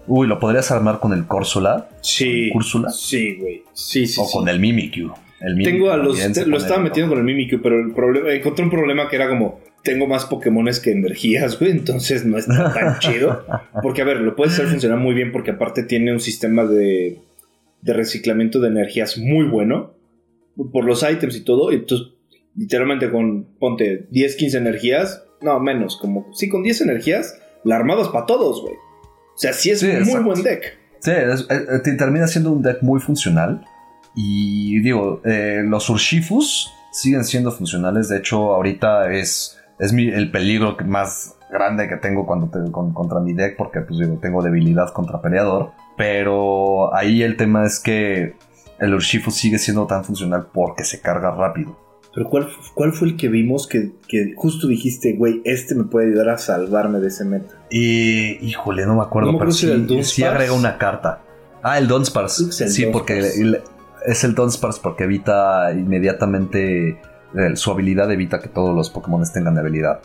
Uy, ¿lo podrías armar con el Córsula? Sí. Sí, güey. Sí, sí. O con el Mimikyu. El Tengo a los. lo estaba metiendo con el Mimikyu, pero el problema. Encontré un problema que era como tengo más Pokémones que energías, güey, entonces no está tan chido. Porque, a ver, lo puede hacer funcionar muy bien porque aparte tiene un sistema de, de reciclamiento de energías muy bueno por los ítems y todo. Y entonces, literalmente con, ponte, 10, 15 energías, no, menos, como, sí, con 10 energías, la armada es para todos, güey. O sea, sí es un muy buen deck. Sí, eh, eh, termina siendo un deck muy funcional. Y digo, eh, los Urshifus siguen siendo funcionales. De hecho, ahorita es es el peligro más grande que tengo cuando contra mi deck porque pues digo, tengo debilidad contra peleador. Pero ahí el tema es que el Urshifu sigue siendo tan funcional porque se carga rápido. Pero ¿cuál, cuál fue el que vimos que, justo dijiste, güey, este me puede ayudar a salvarme de ese meta? Y, híjole, no me acuerdo, pero sí, agrega una carta. Ah, el Donspars. Sí, porque es el Donspars porque evita inmediatamente su habilidad evita que todos los Pokémon tengan habilidad.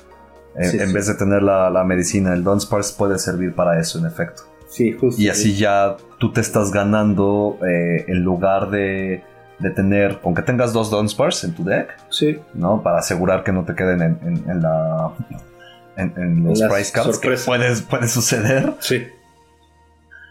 en vez de tener la, medicina, el Dunsparce puede servir para eso, en efecto. Sí, justo. Y así ya tú te estás ganando eh, en lugar de, de, tener, aunque tengas dos Dunsparce en tu deck, sí. ¿no? Para asegurar que no te queden en, la. En, los price cards, que puede, puede suceder. Sí.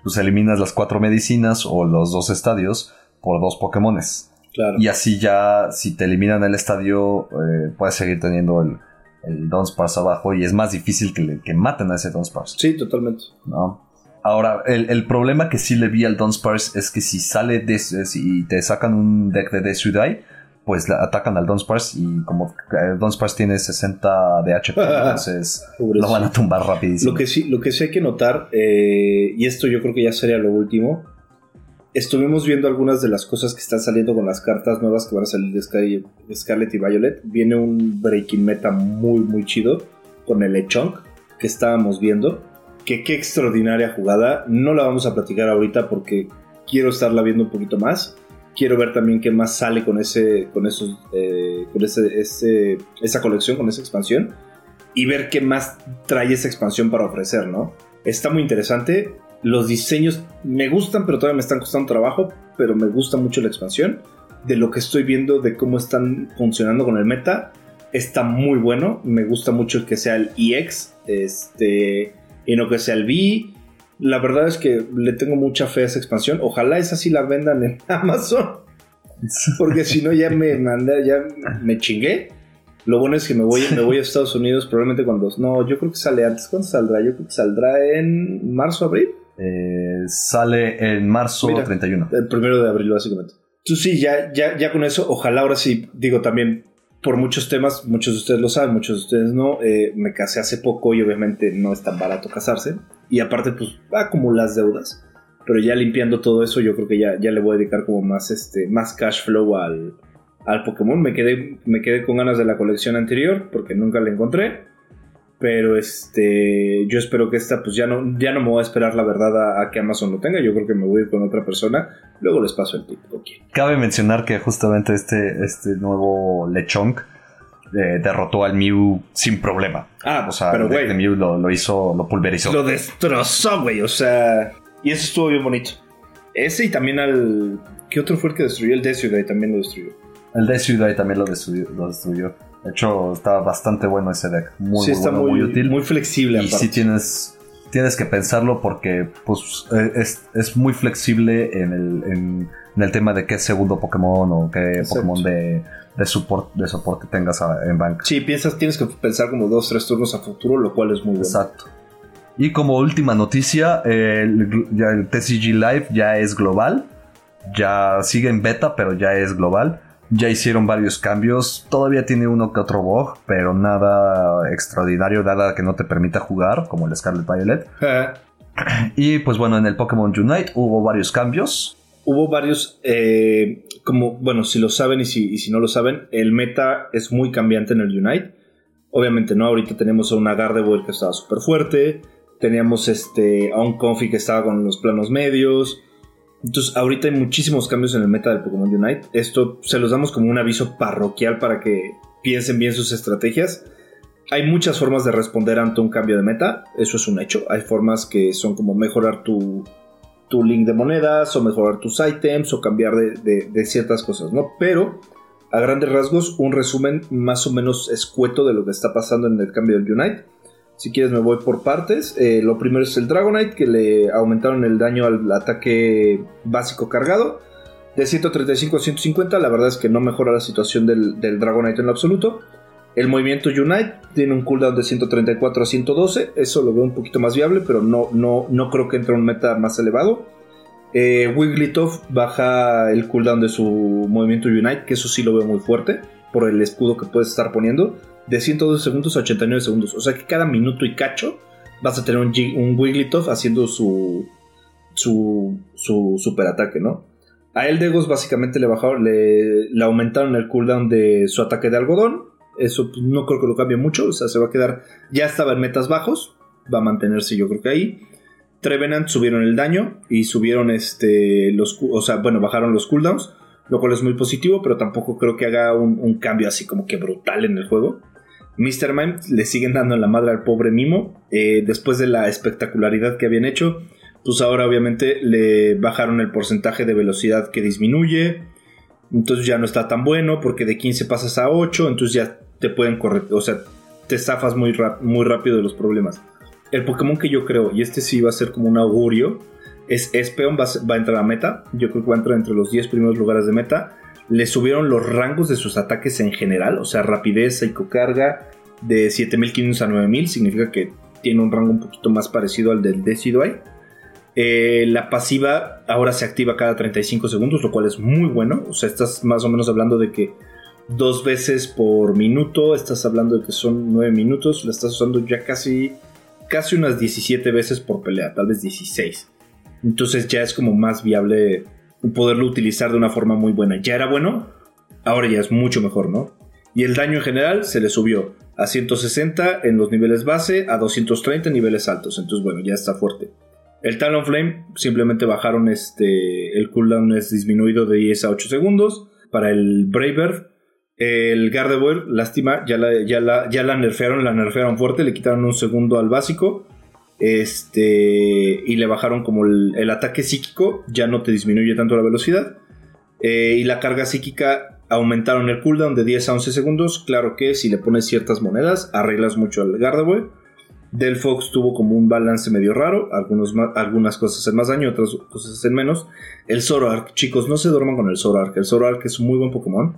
Pues eliminas las cuatro medicinas o los dos estadios por dos Pokémones. Y así ya, si te eliminan el estadio, eh, puedes seguir teniendo el, el Dunsparce abajo y es más difícil que, que maten a ese Dunsparce. Sí, totalmente. ¿No? Ahora, el, problema que sí le vi al Dunsparce es que si sale de, si te sacan un deck de Death pues atacan al Dunsparce y como el Dunsparce tiene 60 de HP, entonces lo van a tumbar rapidísimo. Lo que sí, lo que sí hay que notar, eh, y esto yo creo que ya sería lo último, estuvimos viendo algunas de las cosas que están saliendo con las cartas nuevas que van a salir de, Scarlet y Violet. Viene un Breaking Meta muy, muy chido con el Lechonk que estábamos viendo. Que qué extraordinaria jugada. No la vamos a platicar ahorita porque quiero estarla viendo un poquito más. quiero ver también qué más sale con ese, con esos, eh, con ese, ese, esa colección, con esa expansión y ver qué más trae esa expansión para ofrecer, ¿no? Está muy interesante. Los diseños me gustan, pero todavía me están costando trabajo, pero me gusta mucho la expansión. De lo que estoy viendo de cómo están funcionando con el meta, está muy bueno. Me gusta mucho que sea el EX, este, y no que sea el V. La verdad es que le tengo mucha fe a esa expansión. Ojalá esa sí la vendan en Amazon. Porque si no ya me mandé, ya me chingué. Lo bueno es que me voy, me voy a Estados Unidos probablemente cuando... No, yo creo que sale antes. ¿Cuándo saldrá? Yo creo que saldrá en marzo, abril. Eh, sale en marzo 31. El primero de abril, básicamente. Tú sí, ya, ya, ya con eso, ojalá ahora sí, digo también, por muchos temas, muchos de ustedes lo saben, muchos de ustedes no, eh, me casé hace poco y obviamente no es tan barato casarse. Y aparte, pues, acumulas deudas. Pero ya limpiando todo eso, yo creo que ya, ya le voy a dedicar como más, este, más cash flow al, al Pokémon. Me quedé, me quedé con ganas de la colección anterior porque nunca la encontré. Pero este, yo espero que esta, pues ya no, ya no me voy a esperar la verdad a, que Amazon lo tenga. Yo creo que me voy a ir con otra persona. Luego les paso el tip. Cabe mencionar que justamente este, este nuevo Lechonk eh, derrotó al Mew sin problema. Ah, o sea, pero güey. Mew lo, hizo, lo pulverizó. Lo destrozó, güey. O sea, y eso estuvo bien bonito. Ese y también al. ¿Qué otro fue el que destruyó? El Decidueye también lo destruyó. El Decidueye también lo destruyó, lo destruyó. De hecho, está bastante bueno ese deck. Muy, está muy, útil. Muy flexible. Y sí tienes, tienes que pensarlo porque pues, e, es, muy flexible en el, en, el, tema de qué segundo Pokémon o qué Pokémon de, de, support, de soporte tengas en bank. Sí, piensas, tienes que pensar como dos, tres turnos a futuro, lo cual es muy bueno. Exacto. Y como última noticia, el, ya el TCG Live ya es global. Ya sigue en beta, pero ya es global. Ya hicieron varios cambios. Todavía tiene uno que otro bug, pero nada extraordinario, nada que no te permita jugar, como el Scarlet Violet. Eh. Y pues bueno, en el Pokémon Unite hubo varios cambios. Hubo varios, eh, como, bueno, si lo saben y si, y si, no lo saben, el meta es muy cambiante en el Unite. Obviamente, ¿no? Ahorita tenemos a una Gardevoir que estaba súper fuerte. Teníamos este, a un Confi que estaba con los planos medios. Entonces, ahorita hay muchísimos cambios en el meta del Pokémon Unite. Esto se los damos como un aviso parroquial para que piensen bien sus estrategias. Hay muchas formas de responder ante un cambio de meta, eso es un hecho. Hay formas que son como mejorar tu, tu link de monedas, o mejorar tus items, o cambiar de, de ciertas cosas, ¿no? Pero, a grandes rasgos, un resumen más o menos escueto de lo que está pasando en el cambio del Unite si quieres me voy por partes. Eh, lo primero es el Dragonite, que le aumentaron el daño al ataque básico cargado. De 135 a 150, la verdad es que no mejora la situación del, Dragonite en lo absoluto. El movimiento Unite tiene un cooldown de 134 a 112. Eso lo veo un poquito más viable, pero no, no, no creo que entre un meta más elevado. Eh, Wigglytuff baja el cooldown de su movimiento Unite, que eso sí lo veo muy fuerte, por el escudo que puedes estar poniendo de 112 segundos a 89 segundos. O sea que cada minuto y cacho vas a tener un, un Wigglytuff haciendo su, su, su super ataque, ¿no? A Eldegos básicamente le bajaron, le, le, aumentaron el cooldown de su ataque de algodón. Eso pues, no creo que lo cambie mucho. O sea, se va a quedar. Ya estaba en metas bajos. Va a mantenerse, yo creo que ahí. Trevenant subieron el daño y subieron este. Los, o sea, bueno, bajaron los cooldowns. Lo cual es muy positivo, pero tampoco creo que haga un, un cambio así como que brutal en el juego. Mr. Mime le siguen dando la madre al pobre Mimo. Eh, después de la espectacularidad que habían hecho, pues ahora obviamente le bajaron el porcentaje de velocidad que disminuye. Entonces ya no está tan bueno porque de 15 pasas a 8, entonces ya te pueden correr, o sea, te zafas muy, rápido de los problemas. El Pokémon que yo creo, y este sí va a ser como un augurio, es Espeon, va, va a entrar a meta. Yo creo que va a entrar entre los 10 primeros lugares de meta le subieron los rangos de sus ataques en general, o sea, rapidez, psicocarga de 7500 a 9000, significa que tiene un rango un poquito más parecido al del Decidueye. Eh, la pasiva ahora se activa cada 35 segundos, lo cual es muy bueno. O sea, estás más o menos hablando de que dos veces por minuto, estás hablando de que son 9 minutos, la estás usando ya casi, casi unas 17 veces por pelea, tal vez 16. Entonces ya es como más viable poderlo utilizar de una forma muy buena. Ya era bueno, ahora ya es mucho mejor, ¿no? Y el daño en general se le subió a 160 en los niveles base, a 230 en niveles altos. Entonces, bueno, ya está fuerte. El Talonflame simplemente bajaron este. El cooldown es disminuido de 10 a 8 segundos. Para el Bravebird, el Gardevoir, lástima, ya la, ya, la, ya la nerfearon, la nerfearon fuerte, le quitaron un segundo al básico. Este. Y le bajaron como el, ataque psíquico, ya no te disminuye tanto la velocidad. Eh, y la carga psíquica aumentaron el cooldown de 10 a 11 segundos. Claro que si le pones ciertas monedas, arreglas mucho al Gardevoir. Del Fox tuvo como un balance medio raro. Algunos algunas cosas hacen más daño, otras cosas hacen menos. El Zoroark, chicos, no se duerman con el Zoroark. El Zoroark es un muy buen Pokémon.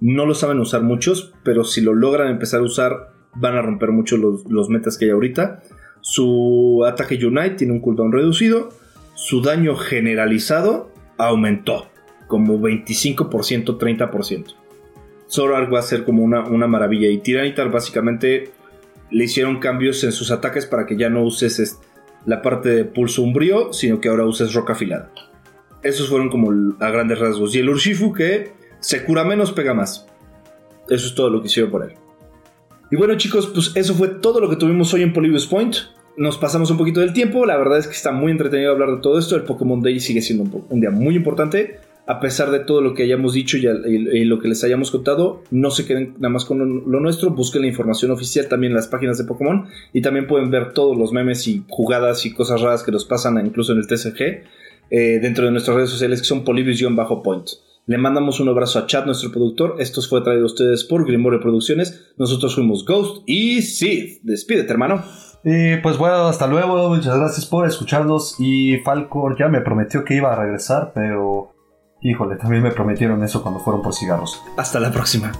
No lo saben usar muchos, pero si lo logran empezar a usar, van a romper mucho los, los metas que hay ahorita. Su ataque Unite tiene un cooldown reducido. Su daño generalizado aumentó como 25%, 30%. Zoroark va a ser como una, una maravilla. Y Tiranitar básicamente le hicieron cambios en sus ataques para que ya no uses la parte de pulso umbrío, sino que ahora uses roca afilada. Esos fueron como a grandes rasgos. Y el Urshifu que se cura menos, pega más. Eso es todo lo que hicieron por él. Y bueno chicos, pues eso fue todo lo que tuvimos hoy en Polybius Point. Nos pasamos un poquito del tiempo, la verdad es que está muy entretenido hablar de todo esto. El Pokémon Day sigue siendo un día muy importante a pesar de todo lo que hayamos dicho y, lo que les hayamos contado, no se queden nada más con lo, nuestro, busquen la información oficial también en las páginas de Pokémon y también pueden ver todos los memes y jugadas y cosas raras que nos pasan incluso en el TCG eh, dentro de nuestras redes sociales que son Polybius-Point. Le mandamos un abrazo a Chad, nuestro productor. Esto fue traído a ustedes por Grimorio Producciones. Nosotros fuimos Ghost y Sid. Despídete, hermano. Y pues bueno, hasta luego. Muchas gracias por escucharnos. Y Falcor ya me prometió que iba a regresar, pero Híjole, también me prometieron eso cuando fueron por cigarros. Hasta la próxima.